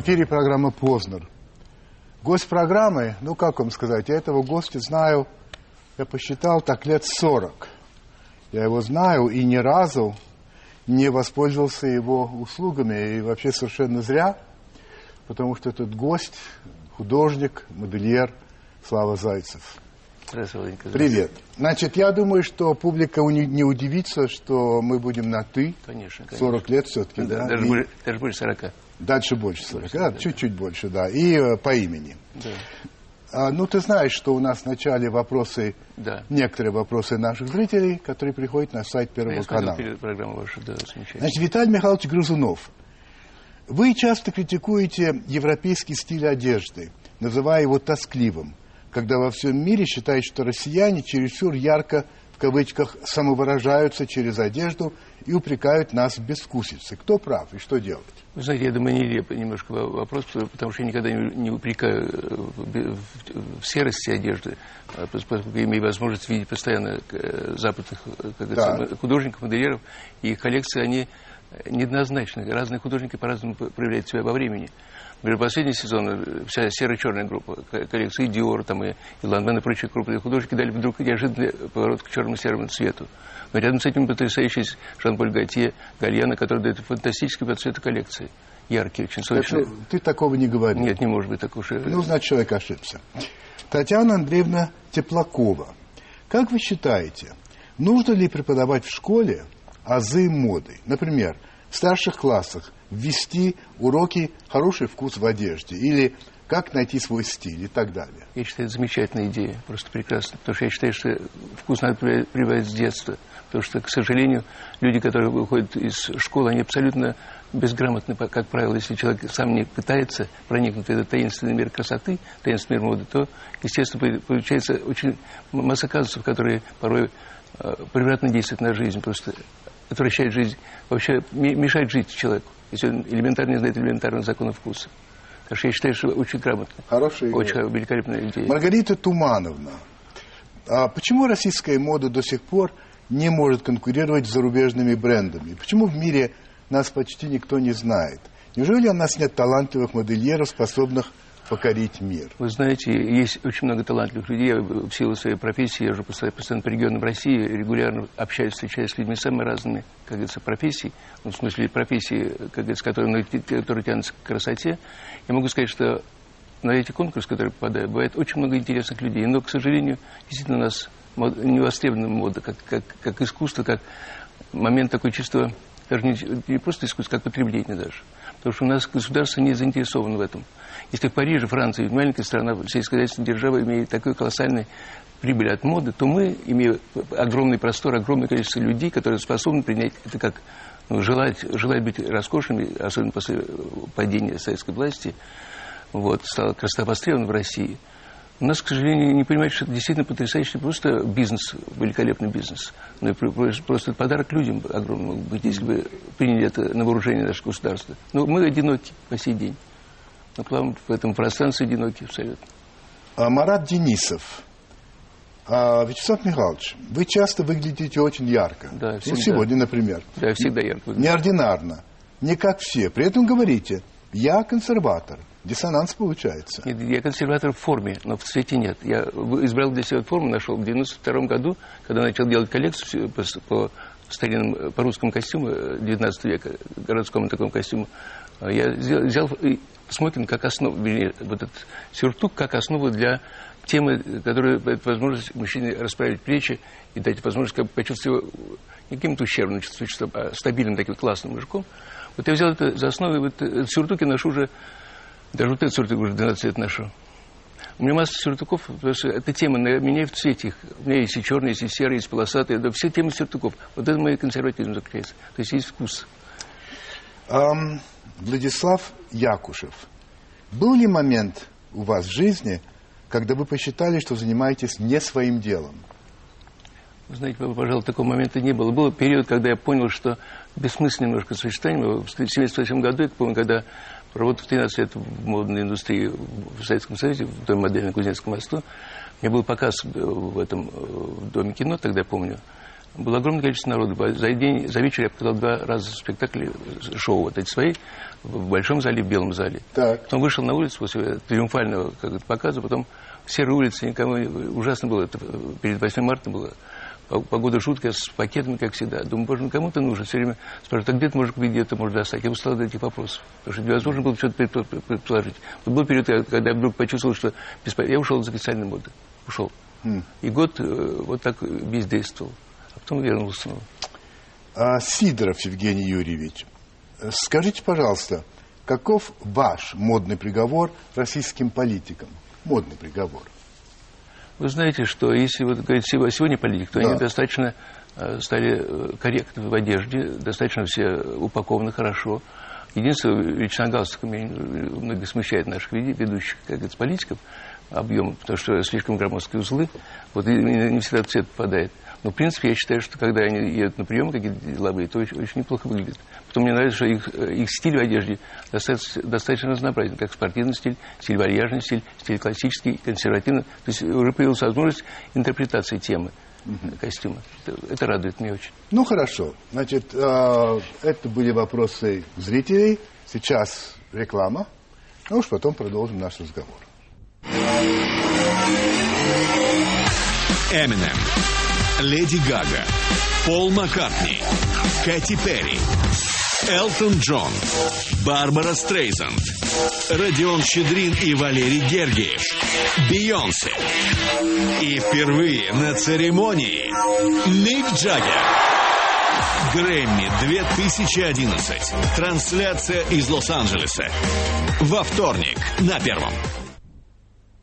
эфире программа «Познер». Гость программы, ну как вам сказать, я этого гостя знаю, я посчитал так лет 40. Я его знаю и ни разу не воспользовался его услугами. И вообще совершенно зря, потому что этот гость, художник, модельер Слава Зайцев. Здравствуйте. Привет. Значит, я думаю, что публика не удивится, что мы будем на «ты». Конечно, конечно. 40 лет все-таки, Да, да? даже, И больше, даже больше 40. Дальше больше 40, да, чуть-чуть больше, да. И э, по имени. Да. А, ну, ты знаешь, что у нас в начале вопросы, Да. некоторые вопросы наших зрителей, которые приходят на сайт Первого Я канала. программу вашу, да. Значит, Виталий Михайлович Грызунов, вы часто критикуете европейский стиль одежды, называя его тоскливым, когда во всем мире считают, что россияне чересчур ярко, в кавычках, самовыражаются через одежду и упрекают нас в безвкусице. Кто прав и что делать? Вы знаете, я думаю, нелепый немножко во- вопрос, потому что я никогда не, упрекаю э, в, серости одежды, а пос- поскольку я имею возможность видеть постоянно э, западных э, как говорится, художников, модельеров, и их коллекции, они неоднозначны. Разные художники по-разному проявляют себя во времени. Например, последний сезон вся серо-черная группа, ко- коллекции Диор, там, и, и Ланмен, и прочие крупные художники дали вдруг неожиданный поворот к черно-серому цвету. Но рядом с этим потрясающий Жан-Поль Готье, Гальяна, который дает фантастический по цвету коллекции. Яркие, очень сочные. Это- ты такого не говорил. Нет, не может быть так уж. и- Ну, значит, человек ошибся. Татьяна Андреевна Теплакова. Как вы считаете, нужно ли преподавать в школе азы моды? Например, в старших классах ввести уроки «Хороший вкус в одежде» или «Как найти свой стиль» и так далее. Я считаю, это замечательная идея, просто прекрасно. Потому что я считаю, что вкус надо прививать- с детства. Потому что, к сожалению, люди, которые выходят из школы, они абсолютно безграмотны, как правило. Если человек сам не пытается проникнуть в этот таинственный мир красоты, таинственный мир моды, то, естественно, по- получается очень масса казусов, которые порой э, превратно действуют на жизнь, просто отвращают жизнь, вообще ме- мешают жить человеку, если он элементарно не знает элементарных законов вкуса. Так что я считаю, что очень грамотно. Хорошая идея. Очень великолепная идея. Маргарита Тумановна. А почему российская мода до сих пор не может конкурировать с зарубежными брендами? Почему в мире нас почти никто не знает? Неужели у нас нет талантливых модельеров, способных покорить мир? Вы знаете, есть очень много талантливых людей. Я в силу своей профессии, я же постоянно, по регионам России, регулярно общаюсь, встречаюсь с людьми самыми разными, как говорится, профессий. Ну, в смысле профессии, как говорится, которые, которые тянутся к красоте. Я могу сказать, что на эти конкурсы, которые попадают, бывает очень много интересных людей. Но, к сожалению, действительно у нас не мода, как, как, как искусство, как момент такой чисто, даже не, не просто искусство, как потребление даже. Потому что у нас государство не заинтересовано в этом. Если в Париже, Франции, маленькая страна, сельскохозяйственная держава имеет такой колоссальный прибыль от моды, то мы, имея огромный простор, огромное количество людей, которые способны принять это как ну, желать, желать быть роскошными, особенно после падения советской власти, вот, стала красота востребована в России. У нас, к сожалению, не понимают, что это действительно потрясающий просто бизнес, великолепный бизнес. Но просто подарок людям огромный мог быть, если бы приняли это на вооружение наше государство. Но мы одиноки по сей день. Мы плаваем в этом пространстве одиноки абсолютно. А, Марат Денисов. А, Вячеслав Михайлович, вы часто выглядите очень ярко. Да, ну, всегда. сегодня, например. Да, всегда ярко выгляжу. Неординарно. Не как все. При этом говорите, я консерватор. Диссонанс получается. Нет, я консерватор в форме, но в цвете нет. Я избрал для себя форму, нашел в 92 году, когда начал делать коллекцию по, по старинным, э, по русскому костюму э, 19 века, городскому такому костюму. А Я взял, взял и смокинг как основу, вот этот сюртук как основу для темы, которая дает возможность мужчине расправить плечи и дать возможность как бы, почувствовать его не каким-то ущербным, чувствовать, а стабильным таким классным мужиком. Вот я взял это за основу, и вот этот сюртук я ношу уже даже вот этот сюртук уже 12 лет ношу. У меня масса сюртуков, потому что эта тема на- меняет в цвете их. У меня есть и черные, есть и серые, есть полосатые. Да, все темы сюртуков. Вот это мой консерватизм заключается. То есть есть вкус. Ам, Владислав Якушев. Был ли момент у вас в жизни, когда вы посчитали, что занимаетесь не своим делом? Вы знаете, пожалуй, такого момента не было. Был период, когда я понял, что бессмысленно немножко существование. В 1978 году, я помню, когда работал 13 лет в модной индустрии в Советском Союзе, в той модели на Кузнецком мосту, у меня был показ в этом э, в Доме кино, тогда помню, было огромное количество народу. За день, за вечер я показал два раза спектакли, шоу вот эти свои, в большом зале, в белом зале. Так. Потом вышел на улицу после триумфального как показа, потом серые улицы, никому ужасно было. Это перед 8 марта было. Погода жуткая, с пакетами, как всегда. Думаю, боже, ну кому-то нужно. Все время спрашивают, а где ты можешь купить, где ты можешь достать? Я устал от этих вопросов. Потому что невозможно было что-то предположить. Вот был период, когда я вдруг почувствовал, что. Я ушел из официальной моды. Ушел. Mm. И год э, вот так бездействовал. Потом вернулся. А, Сидоров Евгений Юрьевич, скажите, пожалуйста, каков ваш модный приговор российским политикам? Модный приговор. Вы знаете, что если вот говорить сегодня политик, то да. они достаточно э, стали э, корректны в одежде, достаточно все упакованы хорошо. Единственное, лично галстук меня многих смущает наших ведущих, как говорится, политиков, объем, потому что слишком громоздкие узлы, вот и не всегда цвет попадает. Но, в принципе, я считаю, что когда они едут на прием какие-то деловые, то очень, очень неплохо выглядит. Потом мне нравится, что их, э, их стиль в одежде достаточно, достаточно разнообразен, как спортивный стиль, стиль вальяжный стиль, стиль классический, консервативный. То есть уже появилась возможность интерпретации темы угу. костюма. Это, это радует меня очень. Ну, хорошо. Значит, э, это были вопросы зрителей. Сейчас реклама. Ну уж потом продолжим наш разговор. Эминем, Леди Гага, Пол Маккартни, Кэти Перри, Элтон Джон, Барбара Стрейзанд, Родион Щедрин и Валерий Гергиев, Бейонсе. И впервые на церемонии Мик Джаггер. Грэмми 2011. Трансляция из Лос-Анджелеса. Во вторник на первом.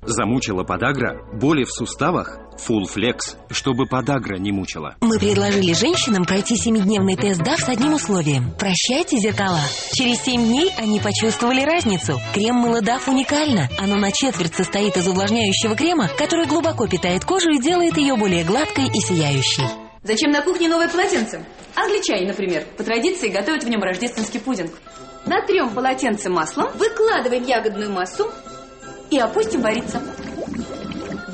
Замучила подагра? Боли в суставах? Full Flex, чтобы подагра не мучила. Мы предложили женщинам пройти семидневный тест ДАВ с одним условием. Прощайте зеркала. Через семь дней они почувствовали разницу. Крем мыло ДАВ уникально. Оно на четверть состоит из увлажняющего крема, который глубоко питает кожу и делает ее более гладкой и сияющей. Зачем на кухне новое полотенце? Англичане, например, по традиции готовят в нем рождественский пудинг. Натрем полотенце маслом, выкладываем ягодную массу, и опустим вариться.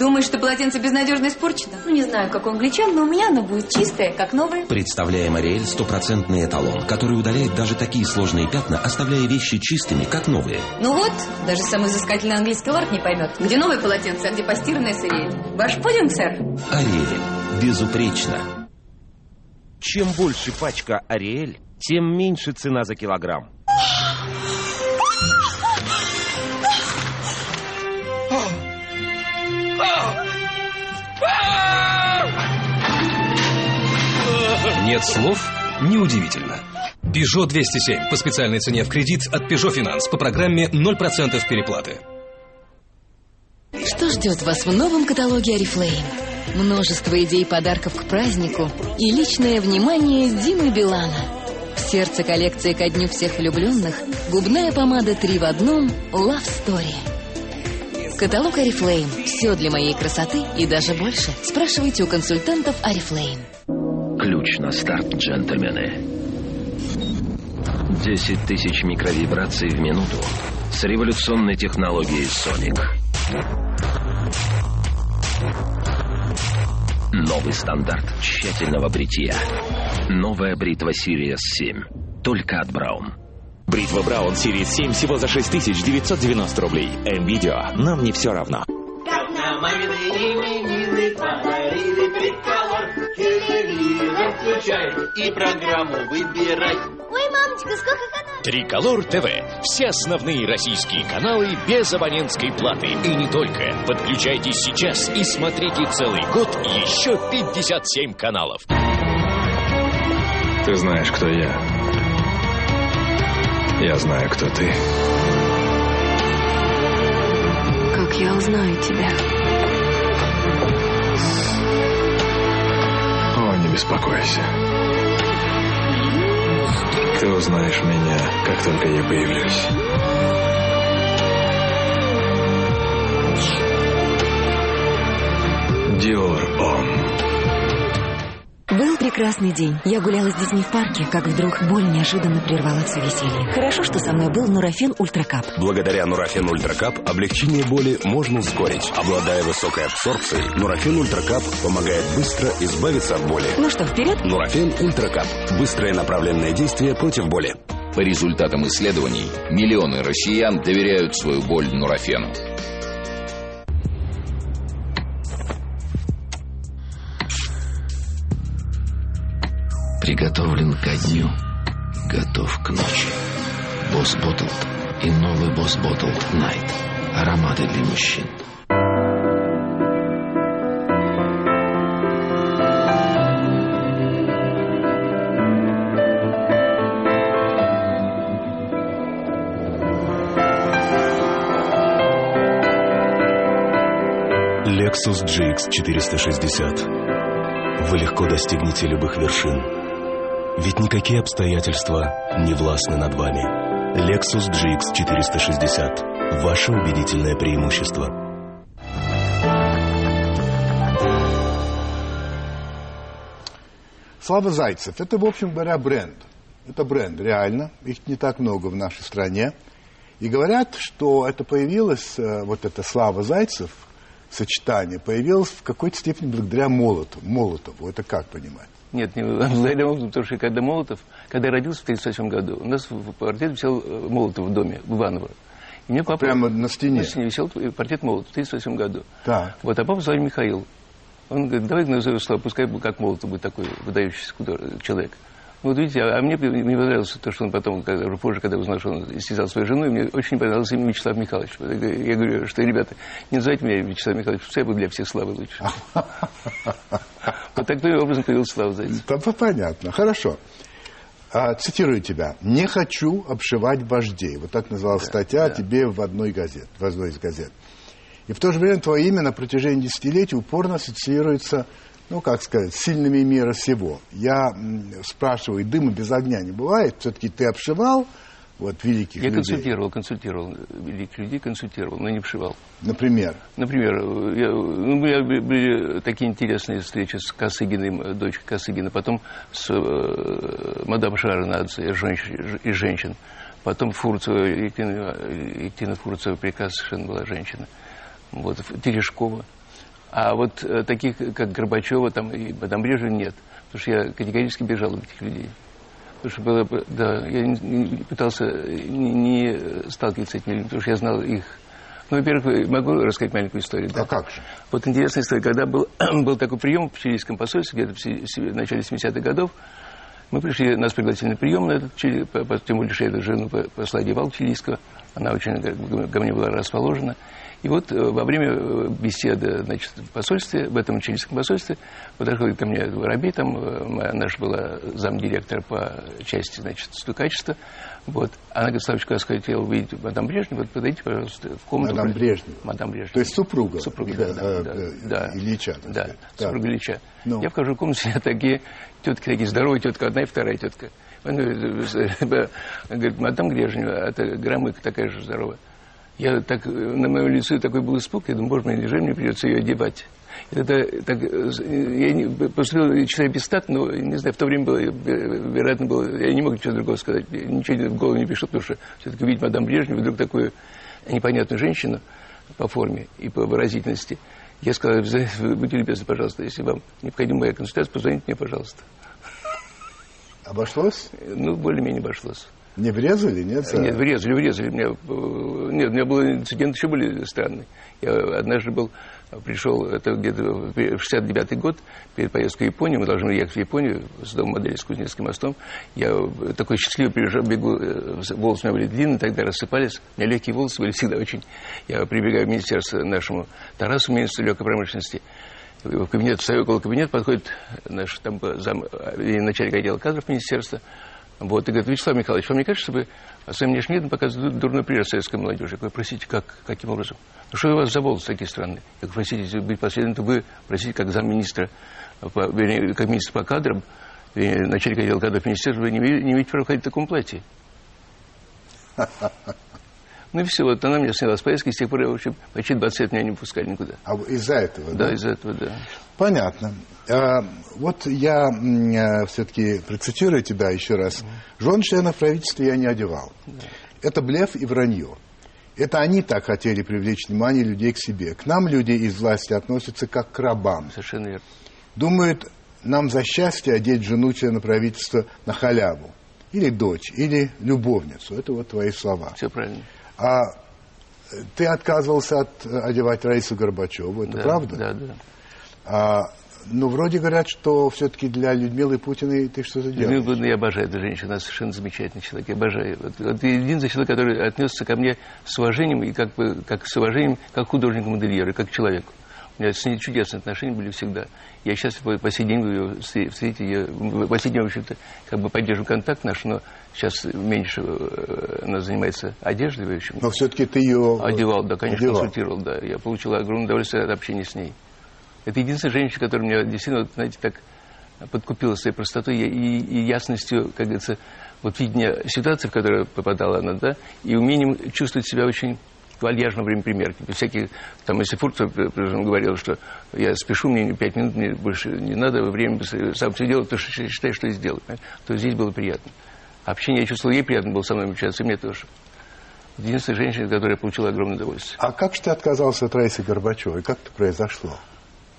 Думаешь, что полотенце безнадежно испорчено? Ну, не знаю, как у англичан, но у меня оно будет чистое, как новое. Представляем Ариэль стопроцентный эталон, который удаляет даже такие сложные пятна, оставляя вещи чистыми, как новые. Ну вот, даже самый взыскательный английский лорд не поймет, где новое полотенце, а где постиранное с Ариэль. Ваш пудинг, сэр? Ариэль. Безупречно. Чем больше пачка Ариэль, тем меньше цена за килограмм. Нет слов? Неудивительно. Peugeot 207 по специальной цене в кредит от Peugeot Finance по программе 0% переплаты. Что ждет вас в новом каталоге Oriflame? Множество идей подарков к празднику и личное внимание Димы Билана. В сердце коллекции ко дню всех влюбленных губная помада 3 в одном Love Story. Каталог Oriflame. Все для моей красоты и даже больше. Спрашивайте у консультантов Oriflame. Ключ на старт, джентльмены. 10 тысяч микровибраций в минуту с революционной технологией Sonic. Новый стандарт тщательного бритья. Новая бритва Sirius 7. Только от Браун. Бритва Браун Series 7 всего за 6990 рублей. М-видео. Нам не все равно. Как на мамины Включай и программу выбирай. Ой, мамочка, сколько каналов? Триколор ТВ. Все основные российские каналы без абонентской платы. И не только. Подключайтесь сейчас и смотрите целый год еще 57 каналов. Ты знаешь, кто я. Я знаю, кто ты. Как я узнаю тебя? Беспокойся. Ты узнаешь меня, как только я появлюсь. Dior Homme. Прекрасный день. Я гуляла с детьми в парке, как вдруг боль неожиданно прервала все веселье. Хорошо, что со мной был Нурофен Ультракап. Благодаря Нурофен Ультракап облегчение боли можно ускорить. Обладая высокой абсорбцией, Нурофен Ультракап помогает быстро избавиться от боли. Ну что, вперед? Нурофен Ультракап. Быстрое направленное действие против боли. По результатам исследований, миллионы россиян доверяют свою боль Нурофену. Приготовлен ко дню, готов к ночи. Boss Bottled и новый Boss Bottled Night. Ароматы для мужчин. Lexus GX 460. Вы легко достигнете любых вершин. Ведь никакие обстоятельства не властны над вами. Lexus GX 460. Ваше убедительное преимущество. Слава Зайцев – это, в общем говоря, бренд. Это бренд, реально. Их не так много в нашей стране. И говорят, что это появилось, э, вот это Слава Зайцев, сочетание, появилось в какой-то степени благодаря Молотову. Молотову. Это как понимать? Нет, не благодаря Молотову, потому что когда Молотов, когда я родился в 1938 году, у нас в портрет висел э, Молотов в доме, в Иваново. И мне папа... Прямо на стене? На стене висел портрет Молотова в 1938 году. Так. Вот, а папа звали Михаил. Он говорит, давай назовем Слава, пускай как Молотов будет такой выдающийся человек. Вот видите, а, а мне не понравилось то, что он потом, когда, уже позже, когда узнал, что он истязал свою жену, мне очень понравился имя Вячеслав Михайлович. Я говорю, что, ребята, не называйте меня Вячеслав Михайлович, пускай будет для всех Славы лучше. Вот таким образом появился Слава Зайцев. Понятно, хорошо. А, цитирую тебя. «Не хочу обшивать вождей». Вот так называлась статья тебе в одной газете, в одной из газет. И в то же время твое имя на протяжении десятилетий упорно ассоциируется ну, как сказать, сильными мира всего. Я спрашиваю, дыма без огня не бывает? Все-таки ты обшивал вот, великих Я людей? консультировал, консультировал великих людей, консультировал, но не обшивал. Например? Например, я, ну, у меня были такие интересные встречи с Косыгиной, дочкой Косыгина, потом с э, мадам Шаронадзе и женщин, потом Фурцева, Екатерина, Екатерина Фурцева, прекрасная совершенно была женщина, вот, Терешкова. А вот э, таких, как Горбачева там, и мадам Брежнева, нет. Потому что я категорически бежал от этих людей. Потому что было бы, да, я не, не пытался не, не сталкиваться с этими людьми, потому что я знал их. Ну, во-первых, могу рассказать маленькую историю. Да? А как же? Вот интересная история. Когда был, был такой прием в чилийском посольстве, где-то в начале 70-х годов, мы пришли, нас пригласили на прием на этот Чили, тем более, что я эту жену посла Девал чилийского, она очень ко мне была расположена. И вот э, во время э, беседы значит, в посольстве, в этом чилийском посольстве, подошел ко мне Воробей, там э, наш была замдиректора по части значит, качества. Вот. Она говорит, Славочка, я хотела увидеть мадам Брежнев, вот подойдите, пожалуйста, в комнату. Мадам Брежнев? Мадам Брежнев. То есть супруга? Супруга, да, да, да, да. Ильича. Да, да, супруга Ильича. Ну. Я вхожу в комнату, сидят такие тетки, такие здоровые тетка, одна и вторая тетка. Он говорит, мадам Брежнева, это громыка такая же здоровая. Я так, на моем лице такой был испуг, я думаю, боже мой, неужели мне придется ее одевать? Тогда так, я не, поступил человек без стат, но, не знаю, в то время было, вероятно, было, я не мог ничего другого сказать, ничего в голову не пришло, потому что все-таки видеть мадам Брежнев, вдруг такую непонятную женщину по форме и по выразительности. Я сказал, будьте любезны, пожалуйста, если вам необходима моя консультация, позвоните мне, пожалуйста. Обошлось? Ну, более-менее обошлось. Не врезали, нет? За... Нет, врезали, врезали. Меня, э, нет, у меня был инцидент еще были странный. Я однажды был, пришел, это где-то в 69-й год, перед поездкой в Японию, мы должны ехать в Японию с домом модели с Кузнецким мостом. Я такой счастливый приезжал, бегу, э, волосы у меня были длинные, тогда рассыпались. У меня легкие волосы были всегда очень. Я прибегаю в министерство нашему Тарасу, министру легкой промышленности, в кабинет, встаю около кабинета, подходит наш там зам, начальник отдела кадров министерства, вот, и говорит, Вячеслав Михайлович, вам не кажется, что вы своим внешним видом показываете дурной пример советской молодежи? Я говорю, простите, как, каким образом? Ну, что у вас за волосы такие странные? Я говорю, простите, быть последовательным, то вы, простите, как замминистра, по, вернее, как министр по кадрам, вернее, начальник отдела кадров министерства, вы не, не имеете права ходить в таком платье. Ну и все, вот она меня сняла с поездки, с тех пор я, в общем, почти 20 лет меня не пускали никуда. А из-за этого, да? Да, из-за этого, да. Понятно. А, вот я а, все-таки процитирую тебя еще раз. Жен членов правительства я не одевал. Это блеф и вранье. Это они так хотели привлечь внимание людей к себе. К нам люди из власти относятся как к рабам. Совершенно верно. Думают, нам за счастье одеть жену члена правительства на халяву. Или дочь, или любовницу. Это вот твои слова. Все правильно. А ты отказывался от э, одевать Раису Горбачеву, это Да, правда? Да, да. А, ну, вроде говорят, что все-таки для Людмилы Путиной ты что-то делаешь. Людмила Путина, я обожаю эту женщину, она совершенно замечательный человек, я обожаю. Вот, вот единственный человек, который отнесся ко мне с уважением, и как бы, как с уважением, как художнику-модельеру, как к человеку. У меня с ней чудесные отношения были всегда. Я сейчас по, по сей день ее встре- встретить, я в последнее, в общем-то, как бы поддерживаю контакт наш, но сейчас меньше э, она занимается одеждой, в общем. Но все-таки ты ее... Одевал, да, конечно, одевал. консультировал, да. Я получил огромное удовольствие от общения с ней. Это единственная женщина, которая меня действительно, знаете, так подкупила своей простотой и, и- ясностью, как говорится, вот видения ситуации, в которую попадала она, да, и умением чувствовать себя очень вальяжно время примерки. Без всяких, там, если Фурцев говорил, что я спешу, мне пять минут, мне больше не надо, время сам все делал, то, что считаешь, что и сделал. понимаете? То здесь было приятно. Общение я чувствовал, ей приятно было со мной общаться, и мне тоже. Единственная женщина, которая получила огромное удовольствие. А как же ты отказался от Раисы Горбачевой? Как это произошло?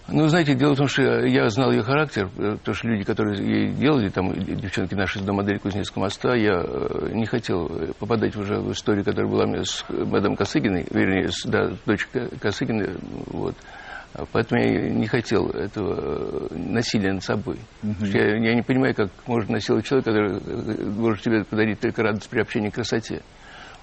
Ну, знаете, дело в том, что я знал ее характер, э, потому что люди, которые ей делали, там, и девчонки наши из домодели Кузнецкого моста, я э, не хотел э, попадать уже в историю, которая была у меня с э, мадам Косыгиной, вернее, с, да, дочкой Косыгиной, вот. А Поэтому я не хотел этого э, насилия над собой. Что Я, я не понимаю, как можно насиловать человека, который э, может тебе подарить только радость при общении к красоте.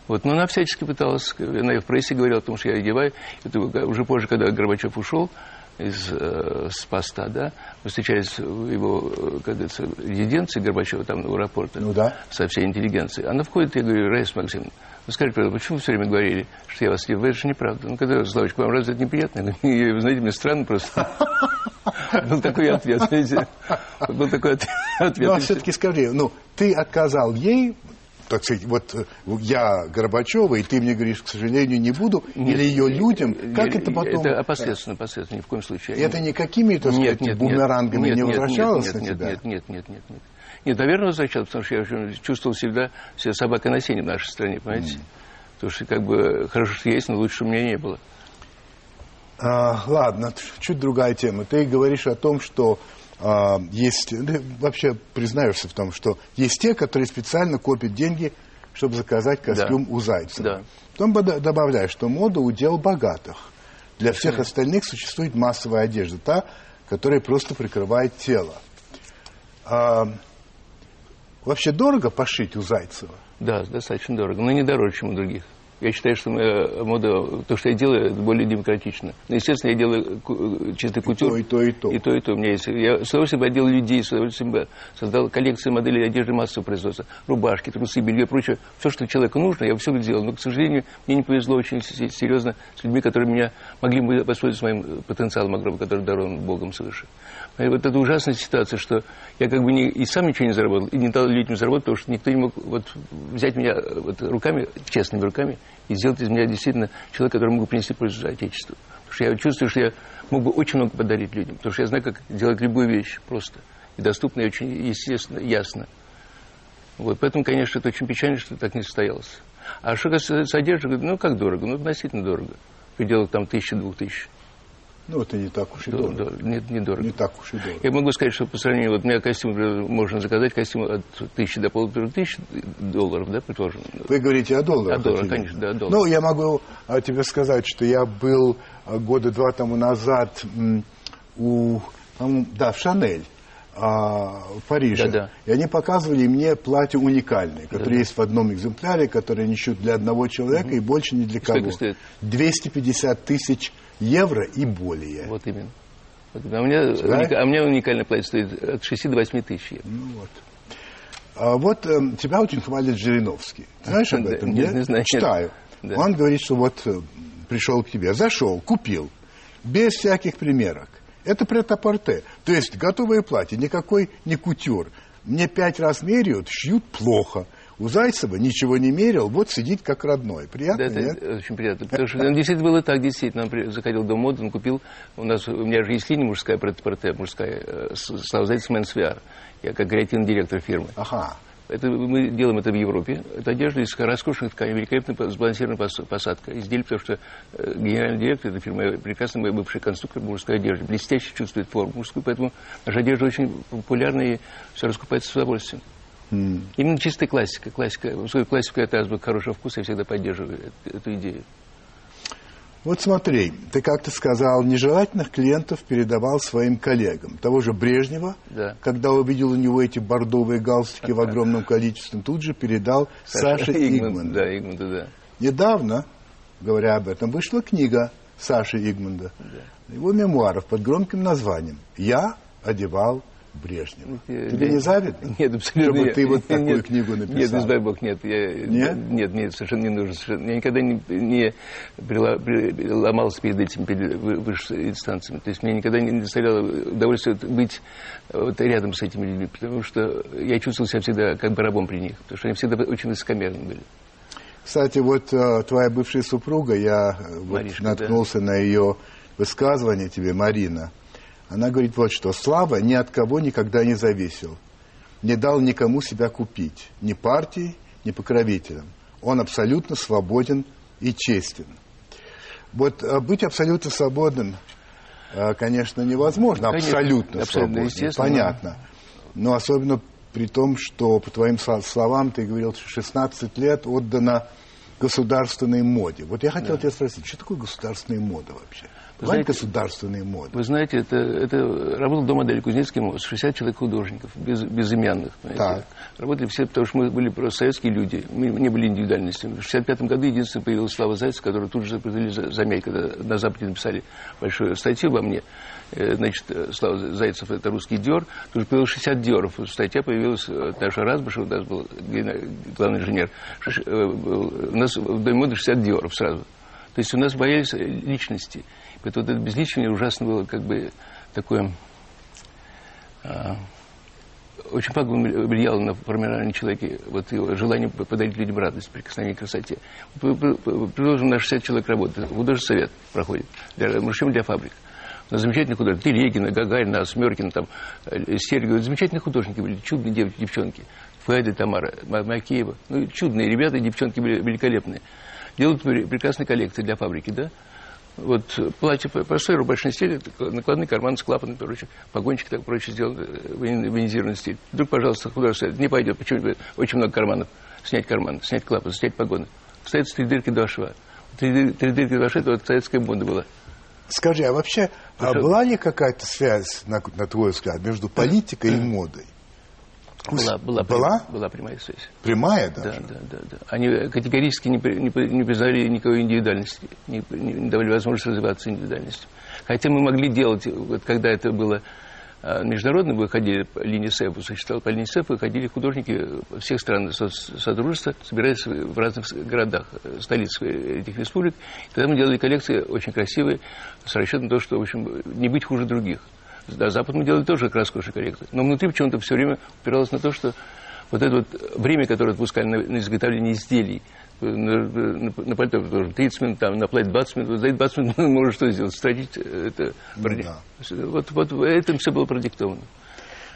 Вот, но она всячески пыталась, она и в прессе говорила о том, что я одеваю. Это уже позже, когда Горбачев ушел из, э, с поста, да, встречались его, э, как говорится, резиденции Горбачева, там, у аэропорта, Ну да. со всей интеллигенцией. Она входит, я говорю, Раиса Максимовна, вы скажите, пожалуйста, почему вы все время говорили, что я вас не... Это же неправда. Ну, когда, Славочка, вам разве это неприятно? Я вы знаете, мне странно просто. Был такой ответ, знаете. Был такой от- ответ. Ну, а все-таки скажи, ну, ты отказал ей, так сказать, вот э, я Горбачева, и ты мне говоришь, к сожалению, не буду, или ее людям, как Я- это потом... Это опосредственно, опосредственно, ни в коем случае. Это никакими, так сказать, бумерангами нет, не нет, возвращалось нет, на нет, тебя? Нет, нет, нет, нет, нет. Нет, наверное, возвращалось, потому что я чувствовал всегда себя собакой на сене в нашей стране, понимаете? Потому что, как бы, хорошо, что есть, но лучше у меня не было. А, ладно, чуть другая тема. Ты говоришь о том, что а, есть, вообще признаешься в том, что есть те, которые специально копят деньги, чтобы заказать костюм у Зайцева. Да. Потом добавляешь, что мода удел богатых. Для всех остальных существует массовая одежда, та, которая просто прикрывает тело. А, вообще дорого пошить у Зайцева? Да, достаточно дорого, но не дороже, чем у других. Я считаю, что моя мода, то, что я делаю, это более демократично. Но, естественно, я делаю чистый кутюр. И то, и то. И то, и то. У меня есть. Я с удовольствием бы одел людей, с удовольствием бы создал коллекцию моделей одежды массового производства. Рубашки, трусы, белье и прочее. Все, что человеку нужно, я все сделал. Но, к сожалению, мне не повезло очень серьезно с людьми, которые меня могли бы воспользоваться моим э, потенциалом огромным, который дарован Богом свыше. И вот эта ужасная ситуация, что я как бы не, и сам ничего не заработал, и не дал людям заработать, потому что никто не мог вот, взять меня э, вот, руками, честными руками, и сделать из меня действительно человека, который мог принести пользу Отечеству. Потому что я чувствую, что я мог бы очень много подарить людям, потому что я знаю, как делать любую вещь просто. И доступно, и очень естественно, ясно. Вот, поэтому, конечно, это очень печально, что так не состоялось. А что касается одежды, ну, как дорого? Ну, относительно дорого. В пределах там тысячи-двух тысяч. Ну, это не так уж и Да, дорого. да, нет, недорого. Не так уж и дорого. Я могу сказать, что по сравнению, вот у меня костюм, можно заказать костюм от тысячи до полутора тысяч долларов, да, предположим. Вы говорите о долларах? О долларах, конечно, да, о долларах. Ну, я могу а, тебе сказать, что я был а, года два тому назад у, да, в Шанель. а, в Париже. Да-да. И они показывали мне платье уникальное, которое есть в одном экземпляре, которое они шьют для одного человека и больше ни для Сколько кого. стоит? 250 тысяч евро и более. Вот именно. Вот, а, у меня, Да? уника- а у меня уникальное платье стоит от 6 до 8 тысяч. евро. Ну вот. А вот эм, тебя очень хвалит Жириновский. Ты знаешь об этом? нет, не знаю. Читаю. Да. Он говорит, что вот э, пришел к тебе, зашел, купил, без всяких примерок. Это претапорте. То есть готовое платье, никакой не кутюр. Мне пять раз меряют, шьют плохо. У Зайцева ничего не мерил, вот сидит как родной. Приятно, да, нет? это очень приятно. Потому что он действительно было так, действительно. Он заходил до моды, он купил... У нас, у меня же есть линия мужская, прет-а-порте, мужская, э, Слава Зайцев Men's Я как креативный директор фирмы. Ага. Это, мы делаем это в Европе. Это одежда из роскошных тканей, великолепно сбалансированная посадка. Изделие, потому что э, генеральный директор этой фирмы, прекрасный мой бывший конструктор мужской одежды, блестяще чувствует форму мужскую, поэтому наша одежда очень популярна и все раскупается с удовольствием. Mm. Именно чистая классика. классика. Свою классику это азбука хорошего вкуса, я всегда поддерживаю эту, эту идею. Вот смотри, ты как-то сказал, нежелательных клиентов передавал своим коллегам. Того же Брежнева, да. когда увидел у него эти бордовые галстуки в огромном количестве, тут же передал Саше Игманду. Да, Игманду, да. Недавно, говоря об этом, вышла книга Саши Игманда, да. его мемуаров под громким названием «Я одевал Брежнева. Тебе не завидно? Нет, абсолютно Чтобы нет. ты вот такую нет, книгу написал? Нет, не дай бог, нет. Я, нет? Нет, нет, совершенно не нужно. Совершенно. Я никогда не, не ломался перед этими перед высшими инстанциями. То есть мне никогда не доставляло удовольствие быть вот рядом с этими людьми, потому что я чувствовал себя всегда как бы рабом при них, потому что они всегда очень высокомерны были. Кстати, вот э, твоя бывшая супруга, я Маришка, вот, наткнулся да. на ее высказывание тебе, Марина. Она говорит вот что. Слава ни от кого никогда не зависел. Не дал никому себя купить. Ни партии, ни покровителям. Он абсолютно свободен и честен. Вот э, быть абсолютно свободным, э, конечно, невозможно. Конечно, абсолютно, абсолютно свободным. Понятно. Но особенно при том, что, по твоим словам, ты говорил, что 16 лет отдано государственной моде. Вот я хотел да. тебя спросить, что такое государственная мода вообще? Бывают государственные моды? Вы знаете, это, это работал до модели Кузнецкий мост, 60 человек художников, без, безымянных. Так. Работали все, потому что мы были просто советские люди, мы не были индивидуальностями. В 65 году единственное появилась Слава Зайцев, которую тут же запретили заметь, когда на Западе написали большую статью обо мне. Значит, Слава Зайцев – это русский Диор. Тут же появилось 60 Диоров. Статья появилась, Таша Разбышева, у нас был главный инженер. У нас в Доме моды 60 Диоров сразу. То есть у нас боялись личности. Поэтому вот это безличие ужасно было как бы такое... А, очень пагубно влияло на формирование человека, вот его желание подарить людям радость, прикосновение к красоте. Предложим, на 60 человек работает, художественный совет проходит, для мужчин, для фабрик. Нас замечательные художники, Телегина, Гагарина, Смеркин, там, Сергей, замечательные художники были, чудные дев, девчонки. Фуэда, Тамара, Макеева. Ну, чудные ребята, девчонки были великолепные. Делают прекрасные коллекции для фабрики, да? Вот платье простой рубашный стиль, накладные карманы с клапаном, короче, погончик так прочее сделан, военизированный стиль. Вдруг, пожалуйста, художественный, не пойдет, почему очень много карманов. Снять карман, снять клапан, снять погоны. Остается три дырки, два шва. Три, три дырки, два шва, это вот советская мода была. Скажи, а вообще, а была ли какая-то связь, на, на твой взгляд, между политикой и модой? Была, была, была? Была прямая связь. Прямая даже? Да, да, да. да. Они категорически не, не, не признали никакой индивидуальности, не, не давали возможности развиваться индивидуальностью. Хотя мы могли делать, вот когда это было международно, выходили по линии СЭФ, существовал по линии СЭФ, выходили художники всех стран Содружества, собираясь в разных городах, столицах этих республик. И тогда мы делали коллекции очень красивые, с расчетом на то, что, в общем, не быть хуже других. Да, Запад мы делали тоже роскоши коррекции. Но внутри почему-то все время упиралось на то, что вот это вот время, которое отпускали на, на изготовление изделий, на, на, на пальто тоже 30 минут, там, на платье 20 минут, вот за эти 20 минут можем что сделать? Стратить это. Ну, да. вот, вот этим все было продиктовано.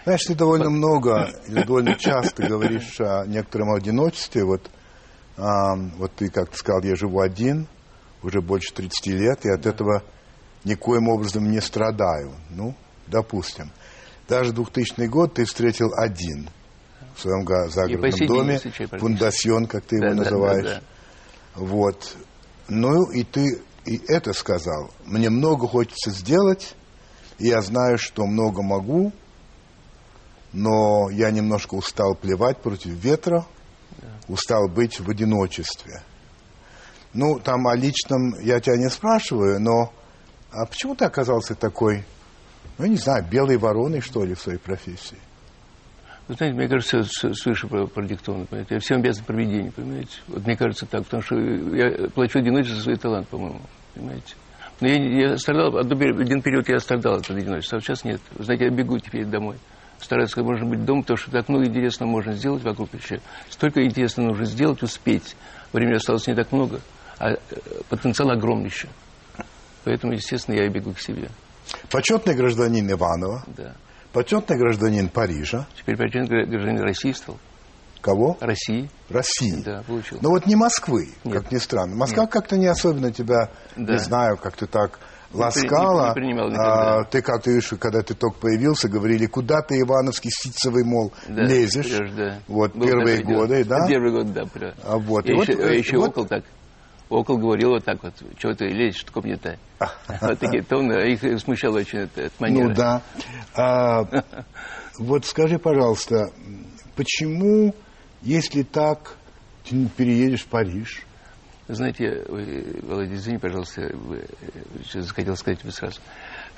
Знаешь, ты довольно много или довольно часто говоришь о некотором одиночестве. Вот, а, вот ты как-то сказал, я живу один уже больше 30 лет, и от этого никоим образом не страдаю. Ну, допустим, даже 2000 год ты встретил один в своем загородном доме, фундасьон, как ты да, его да, называешь. Да, да. Вот. Ну, и ты и это сказал. Мне много хочется сделать, и я знаю, что много могу, но я немножко устал плевать против ветра, да. устал быть в одиночестве. Ну, там о личном я тебя не спрашиваю, но а почему ты оказался такой ну, я не знаю, белой вороной, что ли, в своей профессии. Вы знаете, мне кажется, свыше продиктовано, понимаете. Я всем обязан проведению, понимаете. Вот мне кажется так, потому что я плачу одиночество за свой талант, по-моему, понимаете. Но я, я страдал, один период я страдал от одиночества, а сейчас нет. Вы знаете, я бегу теперь домой. стараются как можно быть дома, потому что так много интересного можно сделать вокруг еще. Столько интересного нужно сделать, успеть. Времени осталось не так много, а э, потенциал огромный еще. Поэтому, естественно, я и бегу к себе. Почетный гражданин Иванова. Да. Почетный гражданин Парижа. Теперь почетный гражданин России стал. Кого? России. России. Да, получил. Но вот не Москвы, Нет. как ни странно. Москва Нет. как-то не особенно тебя, Да. не знаю, как ты так Не при- ласкала. не- не никогда. А, ты как ты видишь, когда ты только появился, говорили, куда ты, Ивановский ситцевый, мол, Да, лезешь. Сереж, да. Вот Был первые годы, да? Первый год, да. А вот, Я и вот, еще, э, еще вот- около так. Около говорил вот так вот. Чего ты лезешь, что не так. Вот такие тоны. а Их смущало очень эта манера. Ну да. А, вот скажи, пожалуйста, почему, если так, ты не переедешь в Париж? Знаете, Володя, извини, пожалуйста, э, сейчас хотел сказать вы сразу.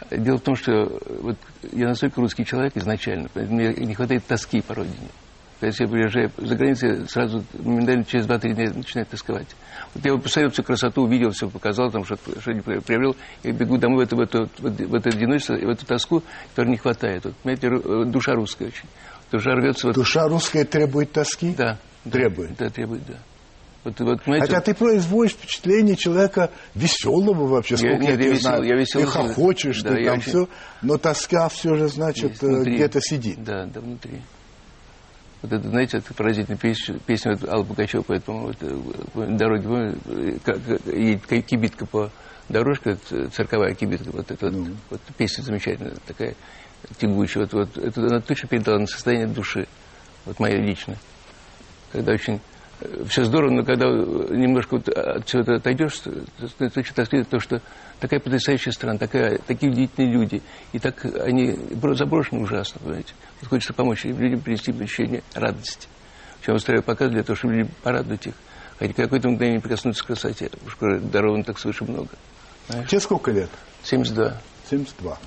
Дело в том, что вот я настолько русский человек изначально, мне не хватает тоски по родине. Есть я приезжаю за границей, сразу моментально через 2-3 дня начинаю тосковать. Вот я вот посмотрел всю красоту, увидел все, показал, там что-то что приобрел, и бегу домой в это, в, это, в это одиночество, в эту тоску, которой не хватает. Вот, понимаете, э, душа русская очень. Душа рвется... Вот, Душа русская требует тоски? да. Требует. Да, требует, да. Вот, вот, Хотя ты производишь впечатление человека веселого вообще, Я- сколько нет, я, я весел- я веселый Ты хохочешь, Да, ты я там очень- все, но тоска все же, значит, э, где-то сидит. Да, да, внутри. Вот это, знаете, это поразительная песня, песня вот Аллы Пугачева, поэтому вот, э, по дороге, помню, э, как, как едет ки- кибитка по дорожке, э, цирковая кибитка, вот эта вот, вот песня замечательная, такая тягучая, вот, вот, это она точно передала на состояние души, вот моя личная. Когда очень все здорово, но когда немножко вот от всего этого отойдешь, то то очень тоскливо, то, что такая потрясающая страна, такая, такие удивительные люди, и так они бро- заброшены ужасно, понимаете. Вот хочется помочь людям принести ощущение радости. Чем устраиваю показ для того, чтобы люди порадовать их. Хоть какое-то мгновение прикоснуться к красоте. Уж даровано так свыше много. Тебе сколько лет? 72. 72.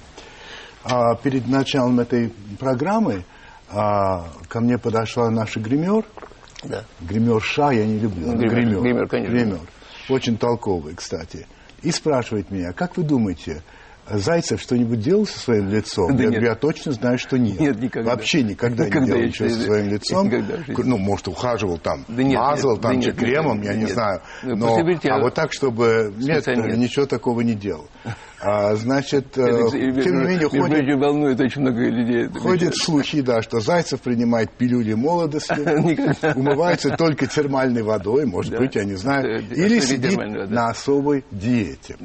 А перед началом этой программы а, ко мне подошла наша гример. Да. Гримерша я не люблю. Ну, гример, гример. гример, конечно. Гример. Очень толковый, кстати. И спрашивает меня, как вы думаете, Зайцев что-нибудь делал со своим лицом? Да я нет. я точно знаю, что нет. Нет, никогда. Вообще никогда, Никогда не делал я ничего со не- своим лицом. Ну, может, ухаживал там, Да нет, мазал нет, там да же нет, кремом, нет, я не нет. знаю. Ну, Но, бритья а вот так, чтобы... Нет, нет. ничего такого не делал. А, значит, Это, тем не менее, прочим, волнует очень много людей. ходят слухи, да, что Зайцев принимает пилюли молодости, умывается только термальной водой, может быть, я не знаю, или сидит на особой диете.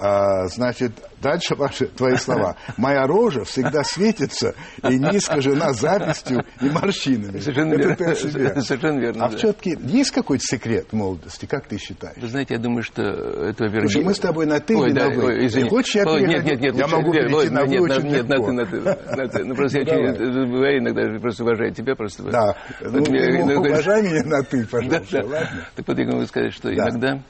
А, значит, дальше ваши твои слова. Моя рожа всегда светится и не искажена завистью и морщинами. Совершенно Это верно. себе. Совершенно верно, А да. все-таки есть какой-то секрет молодости, как ты считаешь? Вы знаете, я думаю, что это, во-первых... Слушай, мы с тобой на «ты» Ой, или да, на «вы»? ой, извини. Ты хочешь, я переходи? Нет, нет, нет. Я лучше- могу нет, перейти Володь, на «вы» нет, очень нет, легко. «ты», на «ты», на «ты». Ну, просто я давай. бываю иногда, просто уважаю тебя, просто... Да. Ну, ну, уважай меня на «ты», пожалуйста? Так вот я могу сказать, что Да. иногда...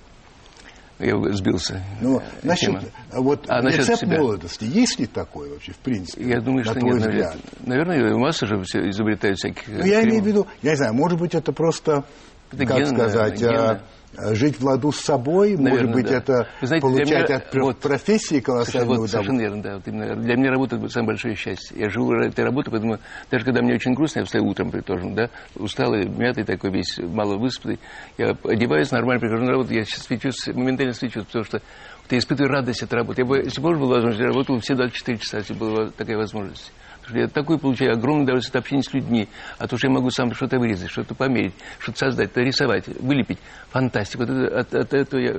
Я сбился. Ну, э, насчет, тема. вот А, рецепт себя. молодости, есть ли такой вообще, в принципе, Я думаю, на что твой нет. взгляд? Наверное, масса же все изобретают всяких... Ну, я кремов. имею в виду, я не знаю, может быть, это просто, Это как генно, сказать, генно. а, жить в ладу с собой, может Наверное, быть, да. это Вы знаете, получать меня- от вот, профессии колоссальное вот, совершенно удовольствие. верно, да. Вот именно для меня работа это самое большое счастье. Я живу этой работы, поэтому даже когда мне очень грустно, я встаю утром, предположим, да, усталый, мятый такой весь, мало выспанный, я одеваюсь, нормально прихожу на работу, я сейчас свечусь, моментально свечусь, потому что вот я испытываю радость от работы. Я бы, если бы была возможность, я работал все 24 часа, если была такая возможность. Я такой получаю огромное удовольствие от общения с людьми, а то, что я могу сам что-то вырезать, что-то померить, что-то создать, то рисовать, вылепить. Фантастика. Вот это- от, от этого я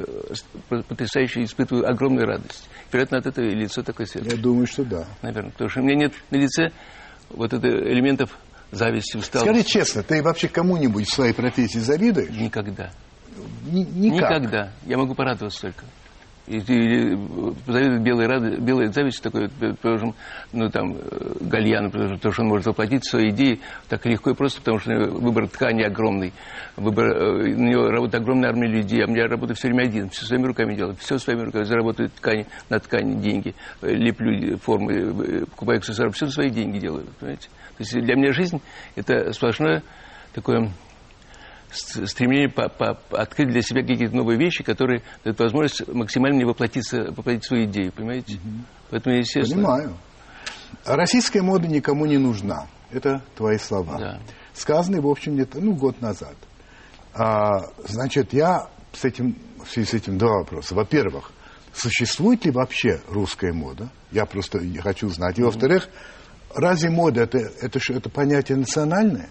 потрясающе испытываю огромную радость. Вероятно, от этого и лицо такое светлое. Я думаю, что да. Наверное. Потому что у меня нет на лице вот это элементов зависти, усталости. Скажи честно, ты вообще кому-нибудь в своей профессии завидуешь? Никогда. Ни- никак. Никогда. Я могу порадоваться только. И, и, позовет белая, рады, белая зависть такой, предположим, ну там, э, Гальяна, потому что, он может воплотить свои идеи так легко и просто, потому что выбор ткани огромный, выбор, э, у него работает огромная армия людей, а у меня работа все время один, все своими руками делаю, все своими руками, заработаю ткани, на ткани деньги, э, леплю формы, покупаю аксессуары, все свои деньги делаю, понимаете? То есть для меня жизнь это сплошное такое стремление по- по- открыть для себя какие-то новые вещи, которые дают возможность максимально не воплотиться, воплотить свою идею, понимаете? Поэтому, естественно... Понимаю. Российская мода никому не нужна. Это твои слова. Да. Сказанные, в общем, где-то, ну, год назад. А, значит, я с этим, в связи с этим два вопроса. Во-первых, существует ли вообще русская мода? Я просто хочу знать. И во-вторых, разве мода это, это, это понятие национальное?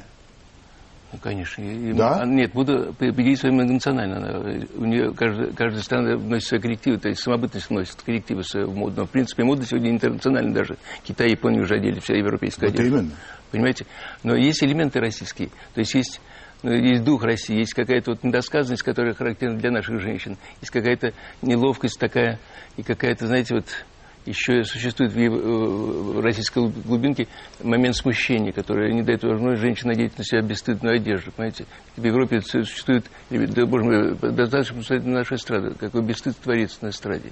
Ну, конечно. И- и- Да? а, Нет, буду многонационально. Она- У нее каждая, каждая страна вносит свои коррективы, то есть самобытность вносит коррективы в моду. Но, в принципе, мода сегодня интернациональная даже. Китай, Япония уже одели вся европейская Вот одежда. именно. Понимаете? Но есть элементы российские. То есть есть, ну, есть дух России, есть какая-то вот недосказанность, которая характерна для наших женщин. Есть какая-то неловкость такая, и какая-то, знаете, вот еще существует в, ев- в российской глубинке момент смущения, который не дает возможность женщине надеть на себя бесстыдную одежду. Понимаете? В Европе существует, да, боже мой, достаточно посмотреть на нашу эстраду, какой бесстыд творится на эстраде.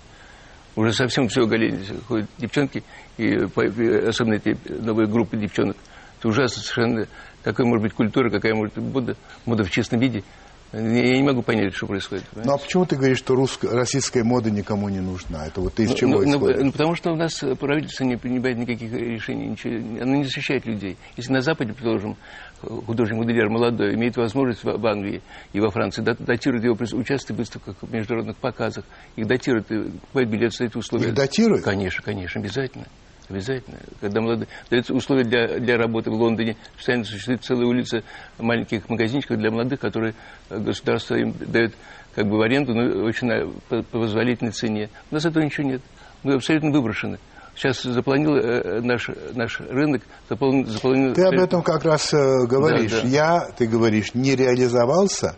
Уже совсем все оголились. Ходят девчонки, и особенно эти новые группы девчонок. Это ужасно совершенно. Какая может быть культура, какая может быть мода, мода в честном виде. Я не могу понять, что происходит. Ну а почему ты говоришь, что русско- российская мода никому не нужна? Это вот ты из Ну, чего ну, ну, исходишь? ну, потому что у нас правительство не принимает никаких решений, ничего, оно не защищает людей. Если на Западе, предположим, художник-модельер молодой имеет возможность в, в Англии и во Франции дат- датирует его, участвует в выставках, в международных показах, их датируют, и покупает билет, стоит условия. Их датируют? Конечно, конечно, обязательно. Обязательно. Когда молодые... Даются условия для, для работы в Лондоне. Специально существует целая улица маленьких магазинчиков для молодых, которые э, государство им дает как бы в аренду, но очень на- по, по позволительной цене. У нас этого ничего нет. Мы абсолютно выброшены. Сейчас заполонил э, наш, наш рынок, заполнил... заполнил Ты об этом как раз э, говоришь. Да, да. Я, ты говоришь, не реализовался,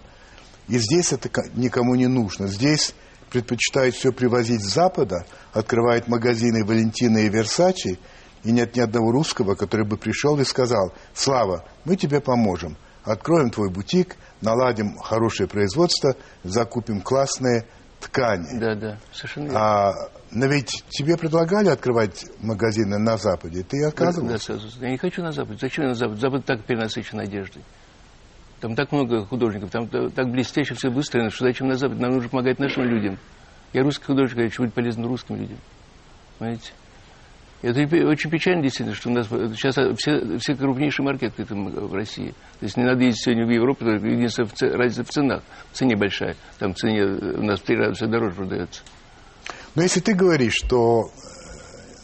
и здесь это ко- никому не нужно. Здесь предпочитают все привозить с Запада, открывают магазины Валентина и Версачи, и нет ни одного русского, который бы пришел и сказал, Слава, мы тебе поможем, откроем твой бутик, наладим хорошее производство, закупим классные ткани. Да, да, совершенно верно. А, но ведь тебе предлагали открывать магазины на Западе, ты отказывался? Да, да, Я не хочу на Запад. Зачем я на Запад? Запад так перенасыщен одеждой. Там так много художников, там та- так блестяще все выстроено, что зачем на Запад? Нам нужно помогать нашим людям. Я русский художник, я быть полезным русским людям. Понимаете? Это очень печально, действительно, что у нас сейчас все, все крупнейшие маркеты там в России. То есть не надо ездить сегодня в Европу, только единственная разница в ценах. В цене большая. Там в цене э, у нас в три раза все дороже продается. Но если ты говоришь, что э,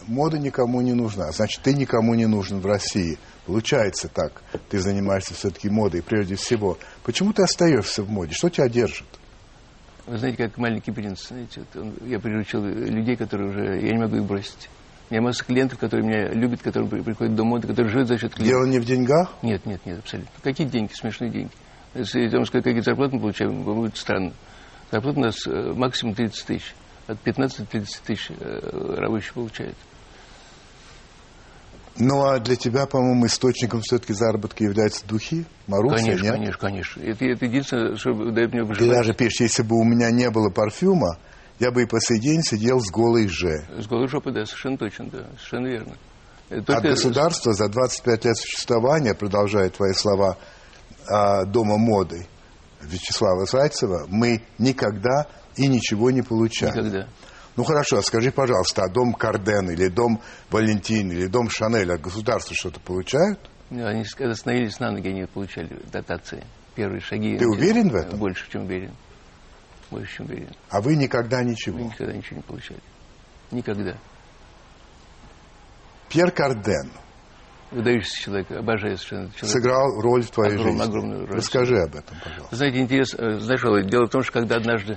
мода никому не нужна, значит, ты никому не нужен в России. Получается так. Ты занимаешься все-таки модой прежде всего. Почему ты остаешься в моде? Что тебя держит? Вы знаете, как маленький принц, знаете, вот он- я приручил людей, которые уже, я не могу их бросить. У меня масса клиентов, которые меня любят, которые при- приходят до моды, которые живут за счет клиентов. Дело не в деньгах? Нет, нет, нет, абсолютно. Какие деньги, смешные деньги? Если я вам скажу, какие зарплаты мы получаем, будет странно. Зарплата у нас э, максимум 30 тысяч. От 15 до 30 тысяч э, рабочий получает. Ну, а для тебя, по-моему, источником все-таки заработка являются духи? Маруся, конечно, нет? конечно, конечно. Это, это единственное, что дает мне Ты выживать. даже пишешь, если бы у меня не было парфюма, я бы и по сей день сидел с голой же. С голой жопы, да, совершенно точно, да, совершенно верно. Это От только- государства за 25 лет существования, продолжая твои слова, а, Дома моды Вячеслава Зайцева, мы никогда и ничего не получали. Никогда. Ну хорошо, а скажи, пожалуйста, а дом Карден или дом Валентин или дом Шанель от государства что-то получают? Ну, Они когда становились на ноги, они получали дотации. Первые шаги. Ты уверен в этом? Больше, чем уверен. Больше, чем уверен. А вы никогда ничего? Мы никогда ничего не получали. Никогда. Пьер Карден Выдающийся человек, обожаю совершенно человека. сыграл роль в твоей Огром- жизни. Огромную роль. Расскажи об этом, пожалуйста. Знаете, интересно, знаешь, Володя, дело в том, что когда однажды э,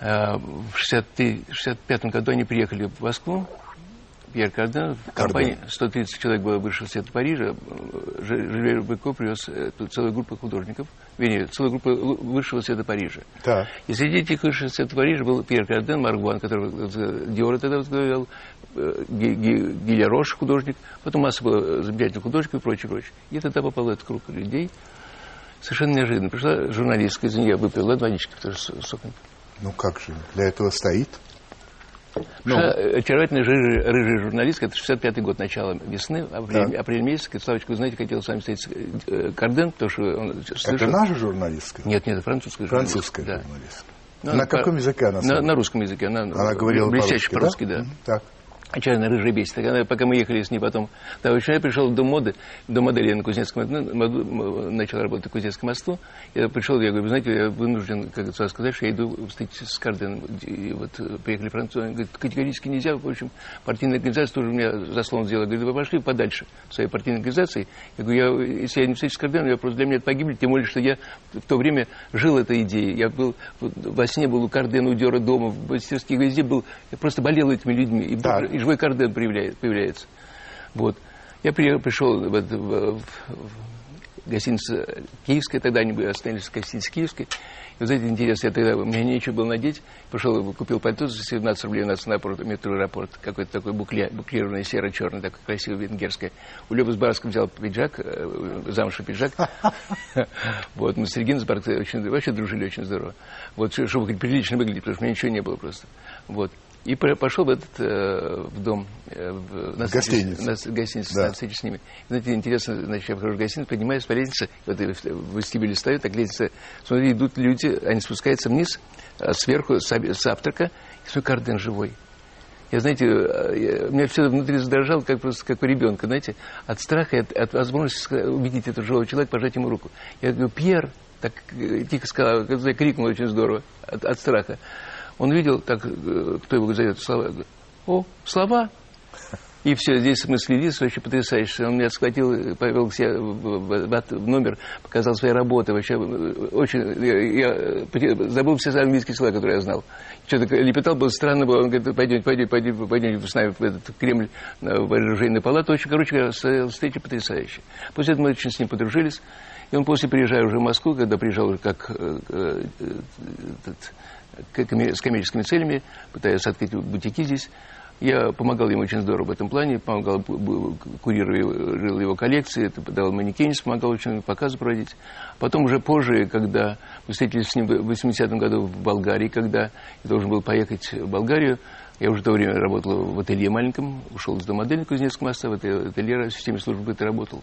в 65 году они приехали в Москву, Пьер Карден, в компании 130 человек было высшего света Парижа, э, Ж- Жильбер Быко привез э, тут целую группу художников, вернее, целую группу высшего света Парижа. Так. И среди этих высших света Парижа был Пьер Карден, Маргуан, который э, Диора тогда возглавлял, э, Ги- Ги- Гилья Рош, художник, потом масса было замечательных художников и прочее, прочее. И тогда попал этот круг людей. Совершенно неожиданно. Пришла журналистка, извини, я выпил, ладно, водички, тоже с соком. Ну как же, для этого стоит? Ну. Э, очаровательная рыжая, рыжая журналистка, это 65-й год, начало весны, апрель, Так. апрель месяц, вы знаете, хотел с вами встретиться э, Карден, потому что он Это слышал- наша журналистка? Нет, нет, это французская Французская журналистка. журналистка. Да. На Ну, каком по- языке она На, на русском языке. Она, Она говорила блестяще по-русски, по-русски, да. Мгм, Так. Отчаянно рыжая бесит. Пока мы ехали с ней потом, да, я пришел в дом моды, в дом модели на Кузнецком, ну, моду- начал работать на Кузнецком мосту. Я пришел, я говорю, знаете, я вынужден, как это сказать, что я иду встретиться с Карденом. И вот э, приехали французы, он говорит, категорически нельзя, в общем, партийная организация тоже у меня заслон сделала. Говорит, вы пошли подальше своей партийной организацией. Я говорю, я, если я не встречусь с Карденом, я просто для меня это погибель, тем более, что я в то время жил этой идеей. Я был, во сне был у Кардена, у Дера дома, в мастерских везде был, я просто болел этими людьми. И, вдруг- и живой Карден появляется. Вот. Я пришел в, это- в- в- в гостиницу Киевская, тогда они остановились в гостинице Киевской. И вот знаете, интересно, я тогда, у меня нечего было надеть, пошел, купил пальто за 17 рублей у нас на аэропорт, метро аэропорт, какой-то такой букле, буклированный серо-черный, такой красивый, венгерский. У Лёбы с Барском взял пиджак, э, замшевый пиджак. Вот, мы с Региной с Барской очень, вообще дружили очень здорово. Вот, чтобы прилично выглядеть, потому что у меня ничего не было просто. Вот. И по- пошел в этот, э, в дом, э, в, на гостиницу. На, с- гостиницу, Да. на встречу с ними. Знаете, интересно, значит, я вхожу в гостиницу, поднимаюсь по лестнице, вот в вестибюле стою, так лестница, смотри, идут люди, они спускаются вниз, а сверху с, с завтрака, и свой карден живой. Я, знаете, э, я- у меня все внутри задрожало, как просто как у ребенка, знаете, от страха, от, от возможности увидеть этого живого человека, пожать ему руку. Я говорю, Пьер, так э, тихо сказал, крикнул очень здорово от, от страха. Он видел, так, э, кто его зовет, слова, о, слова, и все, здесь мы следили, вообще потрясающе. Он меня схватил, э, повел к себе в, в- в- в номер, показал свои работы. Вообще, э, очень, я, я, забыл все английские слова, которые я знал. Что-то лепетал, было странно было. Он говорит, пойдемте, пойдемте, пойдемте, пойдемте с нами в этот Кремль, на вооруженную палату. Очень, короче встреча потрясающая. После этого мы очень с ним подружились. И он после приезжая уже в Москву, когда приезжал уже как э, э, этот, с коммерческими целями, пытаясь открыть бутики здесь, я помогал ему очень здорово в этом плане, помогал, курировал его коллекции, это давал манекенец, помогал очень показы проводить. Потом уже позже, когда мы встретились с ним в 80-м году в Болгарии, когда я должен был поехать в Болгарию, я уже в то время работал в ателье маленьком, ушел из модели Кузнецкого моста, в ателье в системе службы быта работал.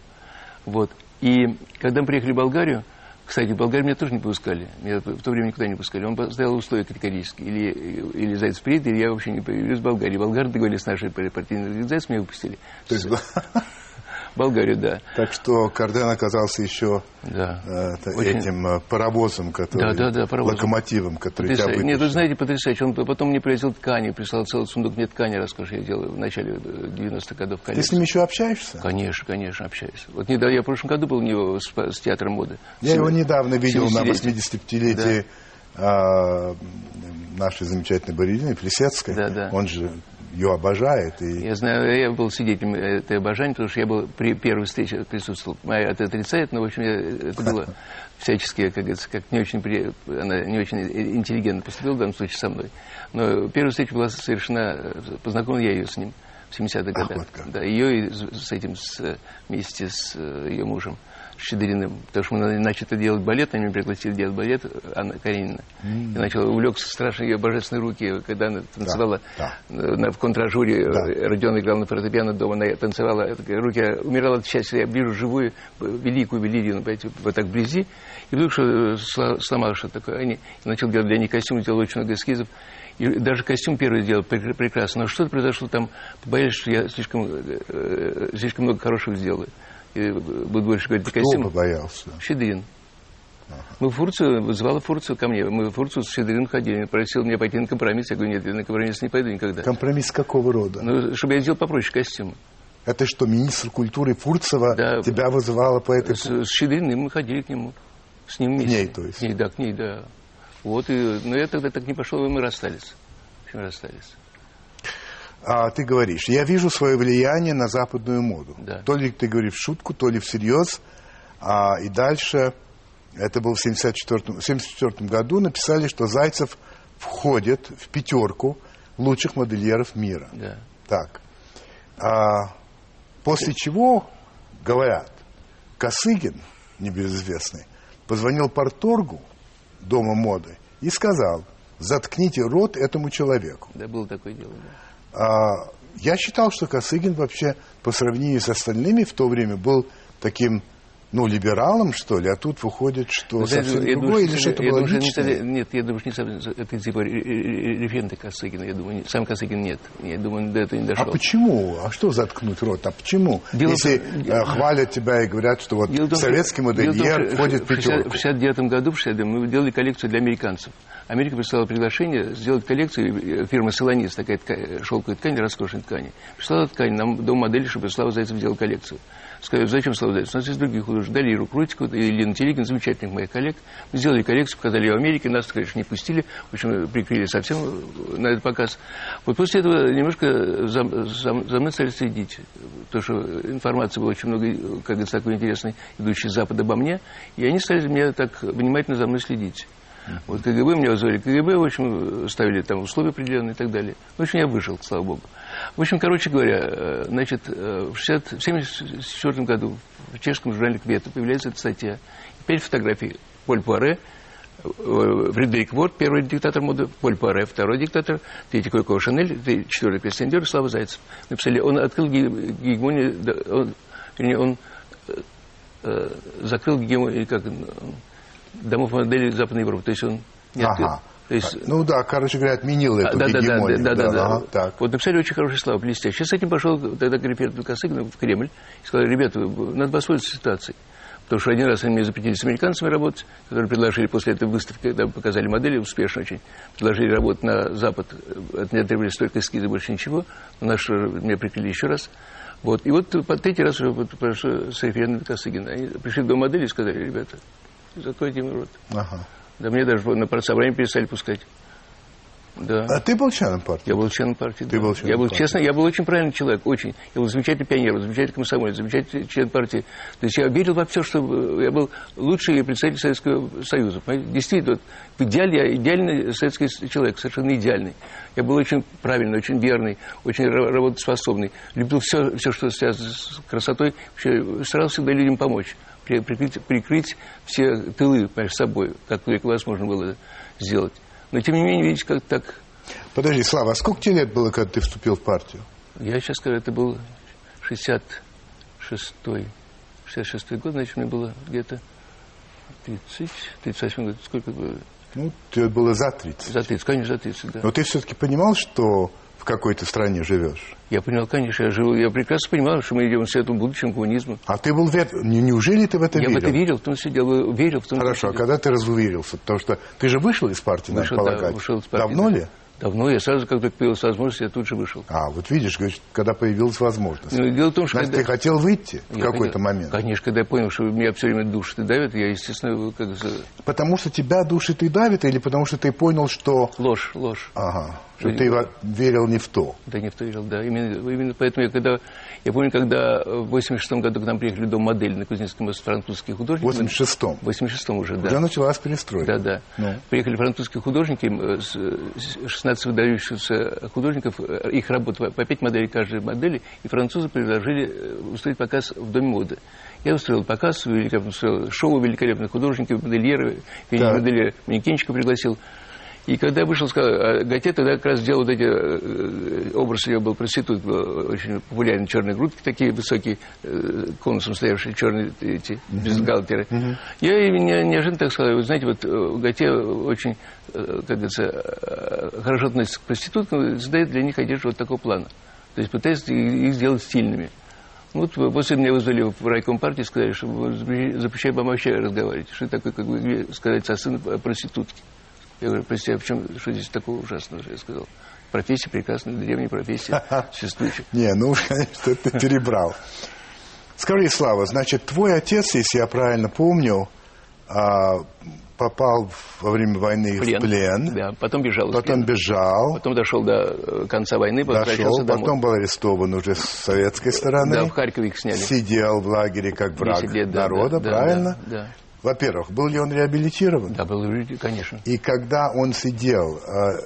Вот. И когда мы приехали в Болгарию, кстати, в Болгарию меня тоже не пускали. Меня в то время никуда не пускали. Он поставил условия категорические. Или, или Зайцев приедет, или я вообще не появлюсь в Болгарии. Болгары договорились с нашей партийной организацией, меня выпустили. То есть, Болгарию, да. Так что Карден оказался еще Да. э, Очень- этим э, паровозом, который, Да, да, да, паровозом. локомотивом, который тебя Потрясающе. выпустил. Нет, вы знаете, потрясающе. Он потом мне привозил ткани, прислал целый сундук мне ткани, роскоши я делал в начале э, 90-х годов. Ты с ним еще общаешься? Конечно, конечно, общаюсь. Вот недавно, я в прошлом году был у него с, с театром моды. Я его Семи- недавно видел на 70-летие. 85-летии а, нашей замечательной балерины Плесецкой. Да, да. Он же ее обожает. И... Я знаю, я был свидетелем этой обожания, потому что я был при первой встрече присутствовал. Моя это отрицает, но, в общем, я- это было всячески, как говорится, как не очень, при- она не очень интеллигентно поступила в данном случае со мной. Но первая встреча была совершена, познакомил я ее с ним в 70-х годах. да, ее и с этим, с, э, вместе с э, ее мужем. Щедриным, потому что мы начали делать балет, они меня пригласили делать балет, Анна Каренина. М. Я начал увлекся страшно ее божественные руки, когда она танцевала да. на, в контражуре, э, Родион играл на фортепиано дома, она танцевала, это, руки, умирала от счастья, я вижу живую, э, великую Велирину, понимаете, вот так вблизи, и вдруг что, э, сломал что такое, они, начал делать для них костюм, делал очень много эскизов, и даже костюм первый сделал пр- прекрасно, но что-то произошло там, побоялись, что я слишком, э, э, слишком много хорошего сделал. И э, буду больше говорить Кто костюме. побоялся? Щедрин. Мы в Фурцию, вызывала Фурцию ко мне. Мы в Фурцию с Щедриным ходили. Просил меня пойти на компромисс. Я говорю, нет, я на компромисс не пойду никогда. Компромисс какого рода? Ну, чтобы я сделал попроще костюм. Это что, министр культуры Фурцева тебя вызывала по этой... С, с Щедриным мы ходили к нему. С ним вместе. ней, то есть? К ней, да, к ней, да. Вот, и, но я тогда так не пошел, и мы расстались. В общем, расстались. А, ты говоришь, я вижу свое влияние на западную моду. Да. То ли ты говоришь в шутку, то ли всерьез. А, и дальше, это было в 1974 74 году, написали, что Зайцев входит в пятерку лучших модельеров мира. Да. Так. А, после чего, говорят, Косыгин, небезызвестный, позвонил Порторгу Дома моды и сказал, заткните рот этому человеку. Да, было такое дело, да. А, я считал, что Косыгин вообще по сравнению с остальными в то время был таким ну, либералом, что ли, а тут выходит, что знаете, совсем я другое, думаю, или что что это я было думаю, не личное? совсем- Нет, я думаю, что не совсем, это типа ре- ре- референты Косыгина, я думаю, не- сам Косыгин нет. Я думаю, до этого не А дошел. почему? А что заткнуть рот? А почему? Дело Если в- э, хвалят тебя и говорят, что вот том, советский том, модельер что входит в в 60 пятерку. В 69 году, в 69 мы делали коллекцию для американцев. Америка прислала приглашение сделать коллекцию, э, фирма Солонис, такая тка- шелковая ткань, роскошной ткани. Прислала ткань, нам дом модели, чтобы Слава Зайцев делал коллекцию. Сказали, зачем Зайцев? У нас есть другие художники. Дали Иру Крутику и Лена Телегин, замечательных моих коллег. Мы сделали коллекцию, показали ее в Америке. Нас, конечно, не пустили. В общем, прикрыли совсем э, на этот показ. Вот после этого немножко за, за- за мной стали следить. Потому что информации было очень много, э, как говорится, такой интересной, идущей с Запада обо мне. И они стали меня так внимательно за мной следить. Вот КГБ меня вызвали КГБ, в общем, ставили там условия определенные и так далее. В общем, я выжил, слава богу. В общем, короче говоря, э, значит, э, в 60 в 1974 году в чешском журнале «Квета» появляется эта статья. Теперь фотографии Поль Пуаре, э, Фредерик Ворд, первый диктатор моды, Поль Пуаре, второй диктатор, третий Койко Шанель, третий- четвертый Кристиан Диор, Слава Зайцев. Написали, он открыл ге- гегемонию, он, он э, закрыл гегемонию, как, домов моделей Западной Европы. То есть он не открыл. Ага. То есть, Ну да, короче говоря, отменил эту да, да, да, гегемонию. да, да, да, ага, так. Вот написали очень хорошие слова, блестящие. С этим пошел тогда референт Косыгин в Кремль и сказал, ребята, надо воспользоваться ситуацией. Потому что один раз они мне запретили с американцами работать, которые предложили после этой выставки, когда показали модели, успешно очень, предложили работать на Запад. От меня требовались только эскизы, больше ничего. Но наши меня прикрыли еще раз. Вот. И вот по третий раз уже вот прошло с референдом Косыгина. Они пришли в дом модели и сказали, ребята, закройте им рот. Ага. Да мне даже на партсобрание перестали пускать. Да. А ты был членом партии? Я был членом партии. Ты да. был членом я был, партии. честно, я был очень правильный человек, очень. Я был замечательный пионер, замечательный комсомолец, замечательный член партии. То есть я верил во все, что я был лучший представитель Советского Союза. Понимаете? Действительно, вот, в идеале я идеальный советский человек, совершенно идеальный. Я был очень правильный, очень верный, очень ра- работоспособный. Любил все, все, что связано с красотой. Вообще, старался всегда людям помочь. При- Прикрыть, прикрыть все тылы, понимаешь, собой, как только возможно было сделать. Но, тем не менее, видите, как так Подожди, Слава, а сколько тебе лет было, когда ты вступил в партию? Я сейчас скажу, это был 66-й, 66 год, значит, мне было где-то 30, 38 год, сколько было? Ну, тебе было за 30. За 30, конечно, за 30, да. Но ты все-таки понимал, что в какой-то стране живешь? Я понял, конечно, я живу, я прекрасно понимал, что мы идем в светлом будущем коммунизма. А ты был вер... Не- Неужели ты в это я верил? в это верил, в том числе дело, верил в том Хорошо, а когда ты разуверился? Потому что ты же вышел из партии, надо Вышел, да, полагать. вышел из партии, Давно да. ли? Давно, я сразу, как только появилась возможность, я тут же вышел. А, вот видишь, говоришь, когда появилась возможность. Ну, дело в том, что Значит, когда- ты хотел выйти в Я какой-то хотел- момент? Конечно, когда я понял, что меня все время душит и давят, я, естественно, как Потому что тебя душит и давит, или потому что ты понял, что... ложь, ложь. Ага, что ты верил не в то. Да не в то верил, да. Именно, именно поэтому я когда... Я помню, когда в 86 году к нам приехали дом модели на Кузнецком мосту французские художники. В 86-м? В 86-м уже, да. Уже началась перестройка. Да, да. Ну. Приехали французские художники, э, с- с 16 выдающихся художников, э, их работ по по пять моделей каждой модели, и французы предложили э, устроить показ в Доме моды. Я устроил показ, великолепно устроил шоу великолепных художников, модельеры, Так. модельера манекенщика пригласил. И когда я вышел, сказал, а Готье тогда как раз делал вот эти, э, образ у него был проститут, был очень популярный, черные грудки такие высокие, э, конусом стоявшие, черные эти, бюстгальтеры. Я им не- неожиданно так сказал, вы знаете, вот э, Готье очень, э, как говорится, э, хорошо относится к проституткам, задает для них одежду вот такого плана. То есть пытается их сделать стильными. Вот после меня вызвали в райком партии, сказали, что запрещаю запрещаю вам вообще разговаривать. Что такое, как бы сказать со сыном о проститутке. Я говорю, прости, а в чем, что здесь такого ужасного, я сказал. Профессия прекрасная, древняя профессия, существующая. Не, ну уж, конечно, ты перебрал. Скажи, Слава, значит, твой отец, если я правильно помню, а, попал во время войны в плен. Да, потом бежал. Потом бежал. Потом дошел до э, конца войны, Дошел, домой. потом был арестован уже с советской стороны. Да, в Харькове их сняли. Сидел в лагере как враг 10 лет, да, народа, да, да, правильно? Да, да. Во-первых, был ли он реабилитирован? Да, был, конечно. И когда он сидел, э,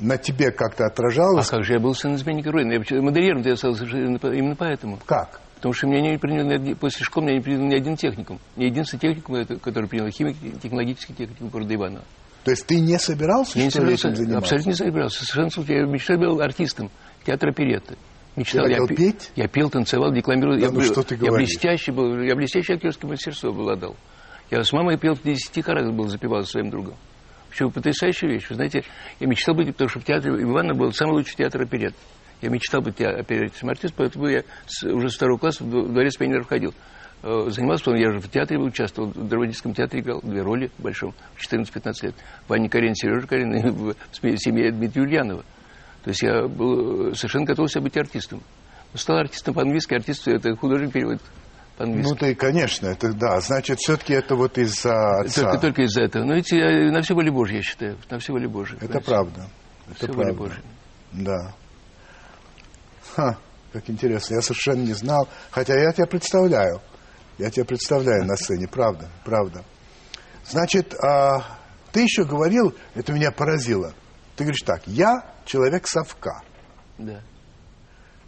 на тебе как-то отражалось? А как же я был сын изменника Родины? Я модельером я стал именно поэтому. Как? Потому что меня не принял после школы меня не принял ни один техникум. Ни единственный техникум, который принял химик, технологический техникум города Иваново. То есть ты не собирался, Я не собирался, этим заниматься? абсолютно не собирался. Совершенно. Я мечтал был артистом театра оперетты. Мечтал. Ты я, хотел петь? Я пел, танцевал, декламировал. Да я, ну был- что ты я говоришь? блестящий был, я блестящее актерское мастерство обладал. Я с мамой пел в 10 хорах, был, запевал со своим другом. Причем потрясающая вещь. Вы знаете, я мечтал быть, потому что в театре Ивана был самый лучший театр оперет. Я мечтал быть опереточным артистом, поэтому я уже с второго класса в дво- дворец пионеров ходил. Э, Занимался, потом я же в театре участвовал, в драматическом театре играл две роли в большом, в 14-15 лет. Ваня Карин, Сережа Карин и в семье Дмитрия Ульянова. То есть я был э, совершенно готовился быть артистом. Стал артистом по-английски, артист это художник переводит по-английски. Ну, ты, конечно, это да. Значит, все-таки это вот из-за отца. Только, только из-за этого. Но эти э, на все воли Божьи, я считаю. На все воли Божьи. Это правда. Это Все правда. Божья. Да. Ха, как интересно. Я совершенно не знал. Хотя я тебя представляю. Я тебя представляю на сцене. Правда, правда. Значит, а, ты еще говорил, это меня поразило. Ты говоришь так, я человек совка. Да.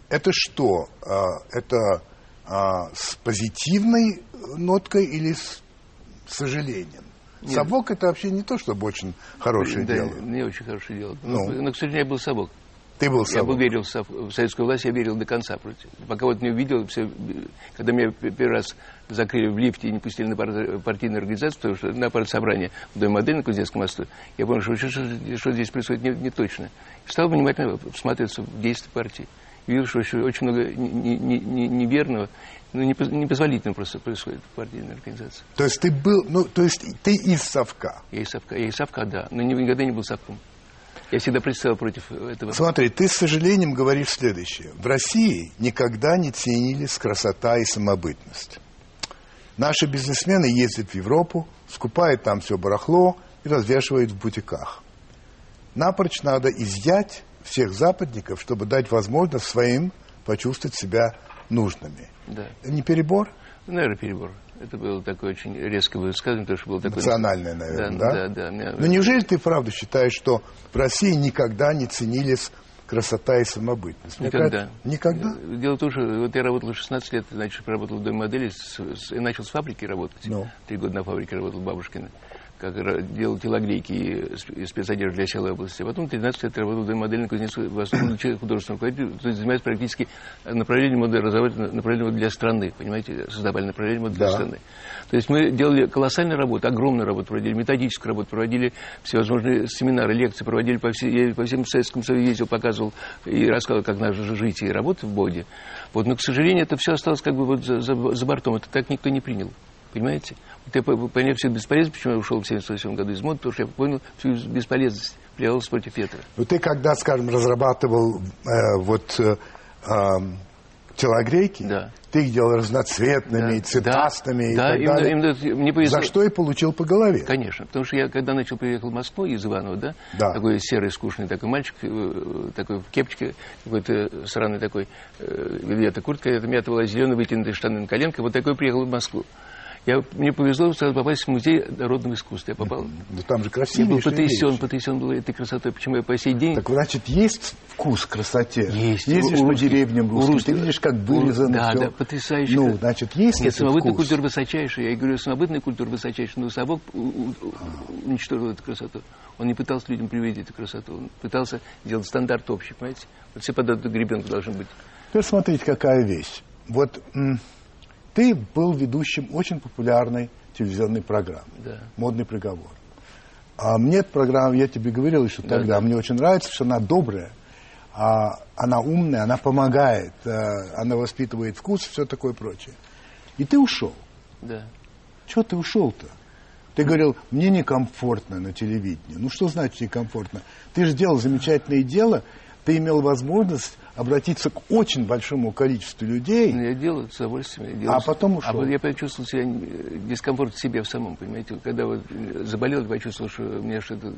Это что? А, это а, с позитивной ноткой или с сожалением? Нет. Совок это вообще не то, чтобы очень хорошее да, дело. Не очень хорошее дело. Ну. Но, к сожалению, я был совок. Ты был Я совок. бы верил в, сов- в советскую власть, я верил до конца. Против. Пока вот не увидел, все, когда меня первый раз закрыли в лифте и не пустили на пар- партийную организацию, потому что на партсобрание в Доме модели на Кузнецком мосту, я понял, что, что, что- что здесь происходит не, не точно. Стал внимательно всматриваться в действия партии. Видел, что еще очень много не- не- не- неверного, ну, непоз- непозволительного просто происходит в партийной организации. То есть ты был, ну, то есть ты из совка. Я из совка, я из совка, да, но ни- никогда не был совком. Я всегда представил против этого. Смотри, ты с сожалением говоришь следующее. В России никогда не ценились красота и самобытность. Наши бизнесмены ездят в Европу, скупают там все барахло и развешивают в бутиках. Напрочь надо изъять всех западников, чтобы дать возможность своим почувствовать себя нужными. Да. Не перебор? Наверное, перебор. Это было такое очень резкое высказывание, потому что было такое... Национальное, наверное, да? Да, да. Меня- Но неужели ты правда считаешь, что в России никогда не ценились красота и самобытность? Никогда. Никогда? Дело в том, что вот я работал 16 лет, значит, работал в доме модели, с- с- и начал с фабрики работать. Ну. Три года на фабрике работал Бабушкина. Как делал телогрейки и сп- и спецодежду для села области. Потом 13 лет работал в на Кузнецкой, в основном человек художественный руководитель, то есть занимаюсь практически направлением моды, разрабатывали направление для страны, понимаете, создавали направление моды для Да. страны. То есть мы делали колоссальную работу, огромную работу проводили, методическую работу, проводили всевозможные семинары, лекции, проводили по, всей, я по всем Советскому Союзу, ездил, показывал и рассказывал, как надо жить и работать в Боде. Вот, но, к сожалению, это все осталось как бы вот за, за- за бортом. Это так никто не принял. Понимаете? Вот я по- понял всю бесполезность, почему я ушел в 78 году из моды, потому что я понял всю бесполезность, плевался против ветра. Ну, ты когда, скажем, разрабатывал э, вот э, эм, телогрейки, ты их делал разноцветными, цветастыми и да, так именно- далее. именно мне повезло. За что и получил по голове. Конечно, потому что я, когда начал приехал в Москву из Иванова, да, Да. такой серый, скучный такой мальчик, э, такой в кепочке, какой-то сраный такой, э, эта куртка, это у меня была зеленая вытянутые штаны на коленках, вот такой приехал в Москву. Я, мне повезло сразу попасть в музей народного искусства. Я попал. Да там же Я был красивейшие потрясен, вещи. потрясен был этой красотой. Почему я по сей день... Так значит, есть вкус к красоте? Есть. Ездишь У- по деревням русским, русских- ты видишь, как вырезано Да, всё. да, потрясающе. Ну, значит, есть Нет, этот самобытная вкус? культура высочайшая. Я говорю, самобытная культура высочайшая, но совок у- уничтожил эту красоту. Он не пытался людям привить эту красоту. Он пытался сделать стандарт общий, понимаете? Вот все податки к ребенку должны быть. Теперь смотрите, какая вещь. Вот ты был ведущим очень популярной телевизионной программы Да. «Модный приговор». А мне эта программа, я тебе говорил еще Да, тогда, да. мне очень нравится, что она добрая, а, она умная, она помогает, э, она воспитывает вкус, все такое прочее. И ты ушел. Да. Чего ты ушел-то? Ты говорил, мне некомфортно на телевидении. Ну что значит некомфортно? Ты же делал замечательное дело, ты имел возможность обратиться к очень большому количеству людей. Ну, Я делаю с удовольствием. я делаю А потом ушел. А вот я почувствовал себя э, дискомфорт в себе в самом, понимаете. Когда вот э, заболел, я почувствовал, что мне что-то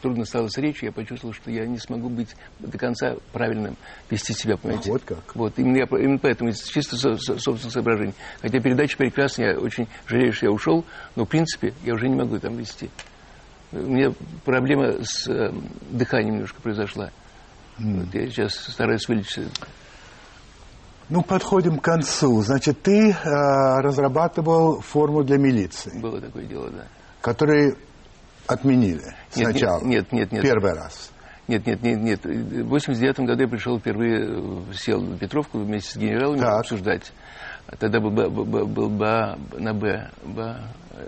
трудно стало с речью, я почувствовал, что я не смогу быть до конца правильным, вести себя, понимаете. вот как. Вот, именно, я, именно поэтому, чисто со- со- собственных соображений. Хотя передача прекрасная, я очень жалею, что я ушел, но, в принципе, я уже не могу там вести. У меня проблема с э, дыханием немножко произошла. Вот я сейчас стараюсь вылечить. Ну, подходим к концу. Значит, ты э, разрабатывал форму для милиции, Было такое дело, да. которые отменили Нет, сначала. Нет, нет, нет. Первый раз. Нет, нет, нет, нет. В 89 году я пришел впервые, э, сел в Петровку вместе с генералами Так. обсуждать. Тогда был, Ба- Ба- был Ба, на Б, Ба,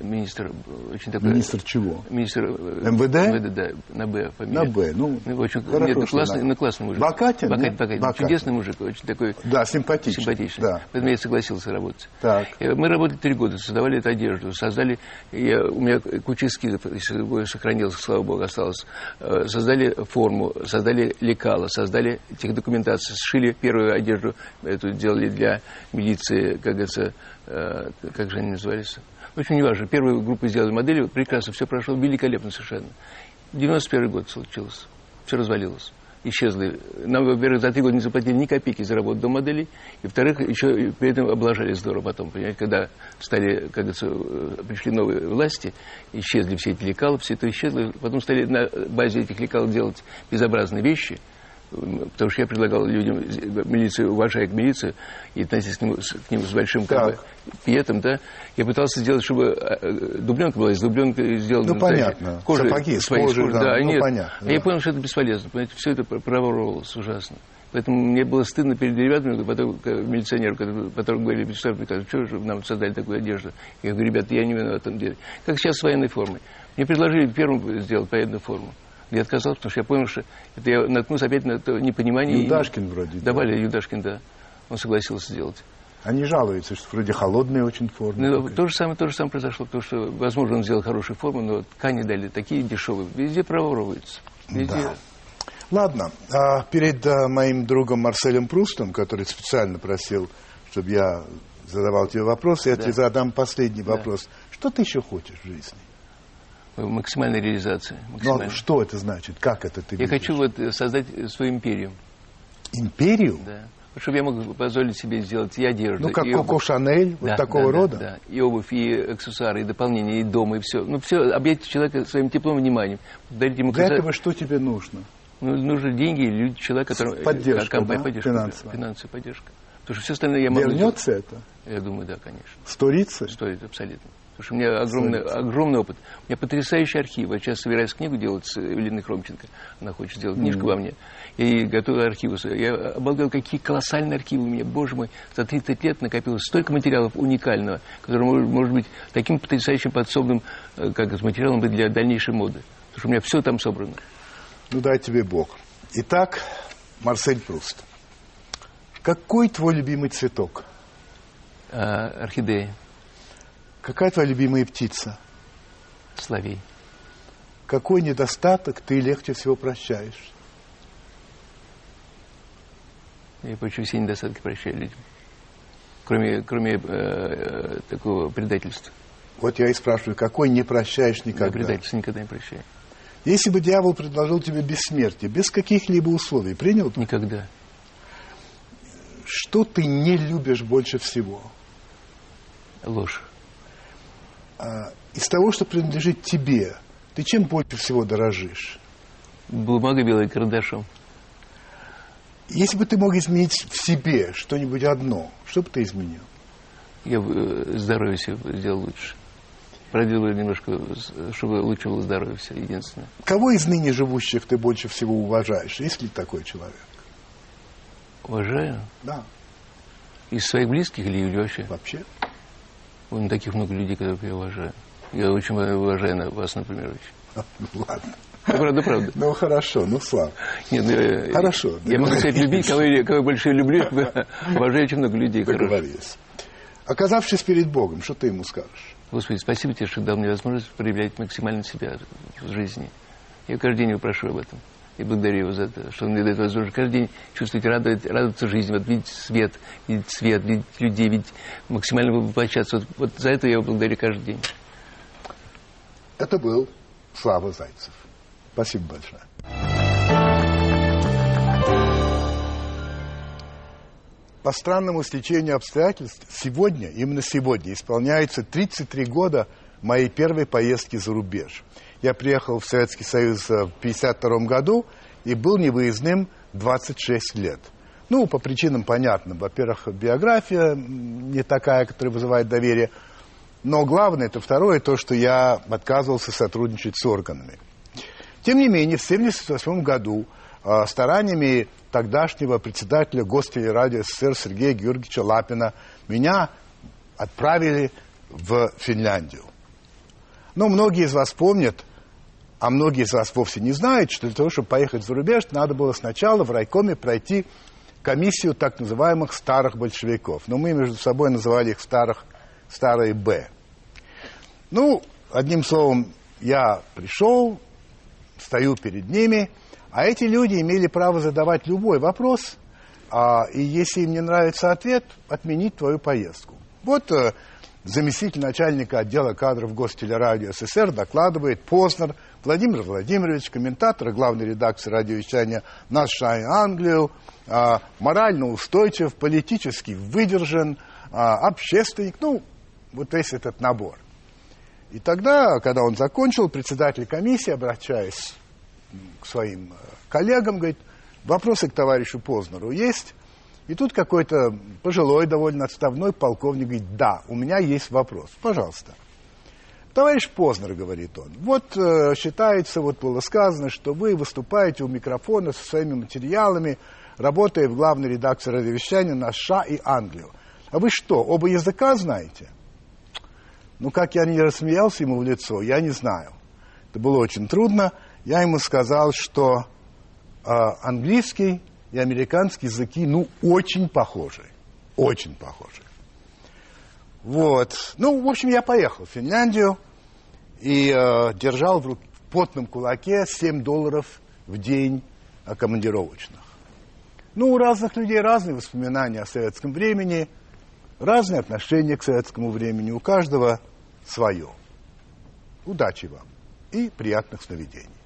министр, очень такой... Министр чего? Министр э, МВД? МВД, да, на Б фамилия. На «Б», ну, очень, хорошо, нет, ну, классный, на- ну, классный мужик. Бакатин, Бакатин? Бакатин. Бакатин. Чудесный мужик, очень такой... Да, симпатичный. Симпатичный. Да. Поэтому я согласился работать. Так. И Мы работали три года, создавали эту одежду, создали, я, у меня куча кое сохранилось, слава богу, осталось. Э, Создали форму, создали лекала, создали техдокументацию, сшили первую одежду, эту делали для милиции, как говорится, э, как же они назывались? В общем, неважно, первую группу сделали модели, прекрасно, все прошло великолепно совершенно. 91 год случилось, все развалилось исчезли. Нам, во-первых, за три года не заплатили ни копейки за работу до моделей, и, во-вторых, еще при этом облажали здорово потом, понимаете, когда стали, говорится, э, пришли новые власти, исчезли все эти лекалы, все это исчезло, потом стали на базе этих лекал делать безобразные вещи, потому что я предлагал людям, э, милицию, уважая к милицию, и относясь к, нему, с- к нему с большим как бы, пиетом, да, я пытался сделать, чтобы э, э, дубленка была из дубленка сделана. Ну, понятно. Кожа Сапоги из своей кожи, да, ну, нет. понятно, А я да. понял, что это бесполезно, понимаете, все это про- проворовывалось ужасно. Поэтому мне было стыдно перед ребятами, потом к милиционеру, который, потом говорили, Вячеслав Николаевич, что же нам создали такую одежду? Я говорю, ребята, я не виноват в этом деле. Как сейчас с военной формой. Мне предложили первым сделать военную форму. Я отказался, потому что я понял, что это я наткнулся опять на то непонимание. Юдашкин вроде Давали, Юдашкин, да. Он согласился сделать. Они жалуются, что вроде холодные очень формы. Ну, то, же самое, то же самое произошло, потому что, возможно, он сделал хорошую форму, но ткани дали такие дешевые. Везде проворовываются. Везде. Да. Ладно, а перед а, моим другом Марселем Прустом, который специально просил, чтобы я задавал тебе вопросы, я Да. тебе задам последний Да. вопрос. Что ты еще хочешь в жизни? Максимальная реализация. Ну, максимальная. что это значит? Как это ты Я видишь? хочу вот э, создать свою империю. Империю? Да. Чтобы я мог позволить себе сделать и одежду. Ну, как и Коко обувь. Шанель, вот Да, такого да, да, рода? Да, И обувь, и аксессуары, и дополнения, и дом, и все. Ну, все, объять человека своим теплом и вниманием. Дарить ему Для красоту. этого что тебе нужно? Ну, нужны деньги, и люди, человек, который... Поддержка, э, компания, да, поддержка, финансовая. финансовая поддержка. Потому что все остальное я могу... Вернется это? Я думаю, да, конечно. Сторится? Стоит, абсолютно. Потому что у меня огромный, огромный опыт. У меня потрясающий архив. Я сейчас собираюсь книгу делать с Эвелиной Хромченко. Она хочет сделать книжку Мгм. во мне. И готовлю архивы. Я обалдел, какие колоссальные архивы у меня. Боже мой, за 30 лет накопилось столько материалов уникального, который может, может быть таким потрясающим подсобным э, как материалом для дальнейшей моды. Потому что у меня все там собрано. Ну, дай тебе Бог. Итак, Марсель Пруст. Какой твой любимый цветок? А, орхидеи, Какая твоя любимая птица? соловей. Какой недостаток ты легче всего прощаешь? Я почти все недостатки прощаю людям. Кроме, кроме э, э, такого предательства. Вот я и спрашиваю, какой не прощаешь Я никогда? предательства никогда не прощаю. Если бы дьявол предложил тебе бессмертие, без каких-либо условий, принял бы? Никогда. Что ты не любишь больше всего? Ложь. А, из того, что принадлежит тебе, ты чем больше всего дорожишь? Бумага белая карандашом. Если бы ты мог изменить в себе что-нибудь одно, что бы ты изменил? Я бы э, здоровье себе сделал лучше. Проделал немножко, с- чтобы лучше было здоровье все, единственное. Кого из ныне живущих ты больше всего уважаешь? Есть ли такой человек? Уважаю. Да. Из своих близких или вообще? Вообще. Вон таких много людей, которых я уважаю. Я очень уважаю вас, например, очень. Ну, ладно. Ну, правда, правда. Ну, хорошо, ну, Слав. Нет, ну, я- Хорошо, Я могу сказать, любить, кого я, кого я больше люблю, уважаю очень много людей. Договорились. Оказавшись перед Богом, что ты ему скажешь? Господи, спасибо тебе, что дал мне возможность проявлять максимально себя в жизни. Я каждый день его прошу об этом. И благодарю его за это, что он мне дает возможность каждый день чувствовать, радовать, радоваться жизни, вот видеть свет, видеть свет, видеть людей, видеть, максимально воплощаться. Вот, вот за это я его благодарю каждый день. Это был Слава Зайцев. Спасибо большое. По странному стечению обстоятельств, сегодня, именно сегодня, исполняется 33 года моей первой поездки за рубеж. Я приехал в Советский Союз э, в 1952 году и был невыездным 26 лет. Ну, по причинам понятным. Во-первых, биография не такая, которая вызывает доверие. Но главное, это второе, то, что я отказывался сотрудничать с органами. Тем не менее, в 1978 году э, стараниями тогдашнего председателя Гостелерадио СССР Сергея Георгиевича Лапина меня отправили в Финляндию. Но многие из вас помнят, а многие из вас вовсе не знают, что для того, чтобы поехать за рубеж, надо было сначала в райкоме пройти комиссию так называемых старых большевиков. Но мы между собой называли их старых, старые «Б». Ну, одним словом, я пришел, стою перед ними, а эти люди имели право задавать любой вопрос, а, и если им не нравится ответ, отменить твою поездку. Вот э, заместитель начальника отдела кадров Гостелерадио СССР докладывает Познер Владимир Владимирович, комментатор, главный редактор радиовещания «Наша Англию», э, морально устойчив, политически выдержан, э, общественник, ну, вот весь этот набор. И тогда, когда он закончил, председатель комиссии, обращаясь к своим э, коллегам, говорит, вопросы к товарищу Познеру есть? И тут какой-то пожилой, довольно отставной полковник говорит, да, у меня есть вопрос, пожалуйста. Товарищ Познер, говорит он, вот э, считается, вот было сказано, что вы выступаете у микрофона со своими материалами, работая в главной редакции радиовещания на США и Англию. А вы что, оба языка знаете? Ну, как я не рассмеялся ему в лицо, я не знаю. Это было очень трудно. Я ему сказал, что э, английский и американский языки, ну, очень похожи. Очень похожи. Вот. Ну, в общем, я поехал в Финляндию и э, держал в, руке, в потном кулаке 7 долларов в день командировочных. Ну, у разных людей разные воспоминания о советском времени, разные отношения к советскому времени, у каждого свое. Удачи вам и приятных сновидений.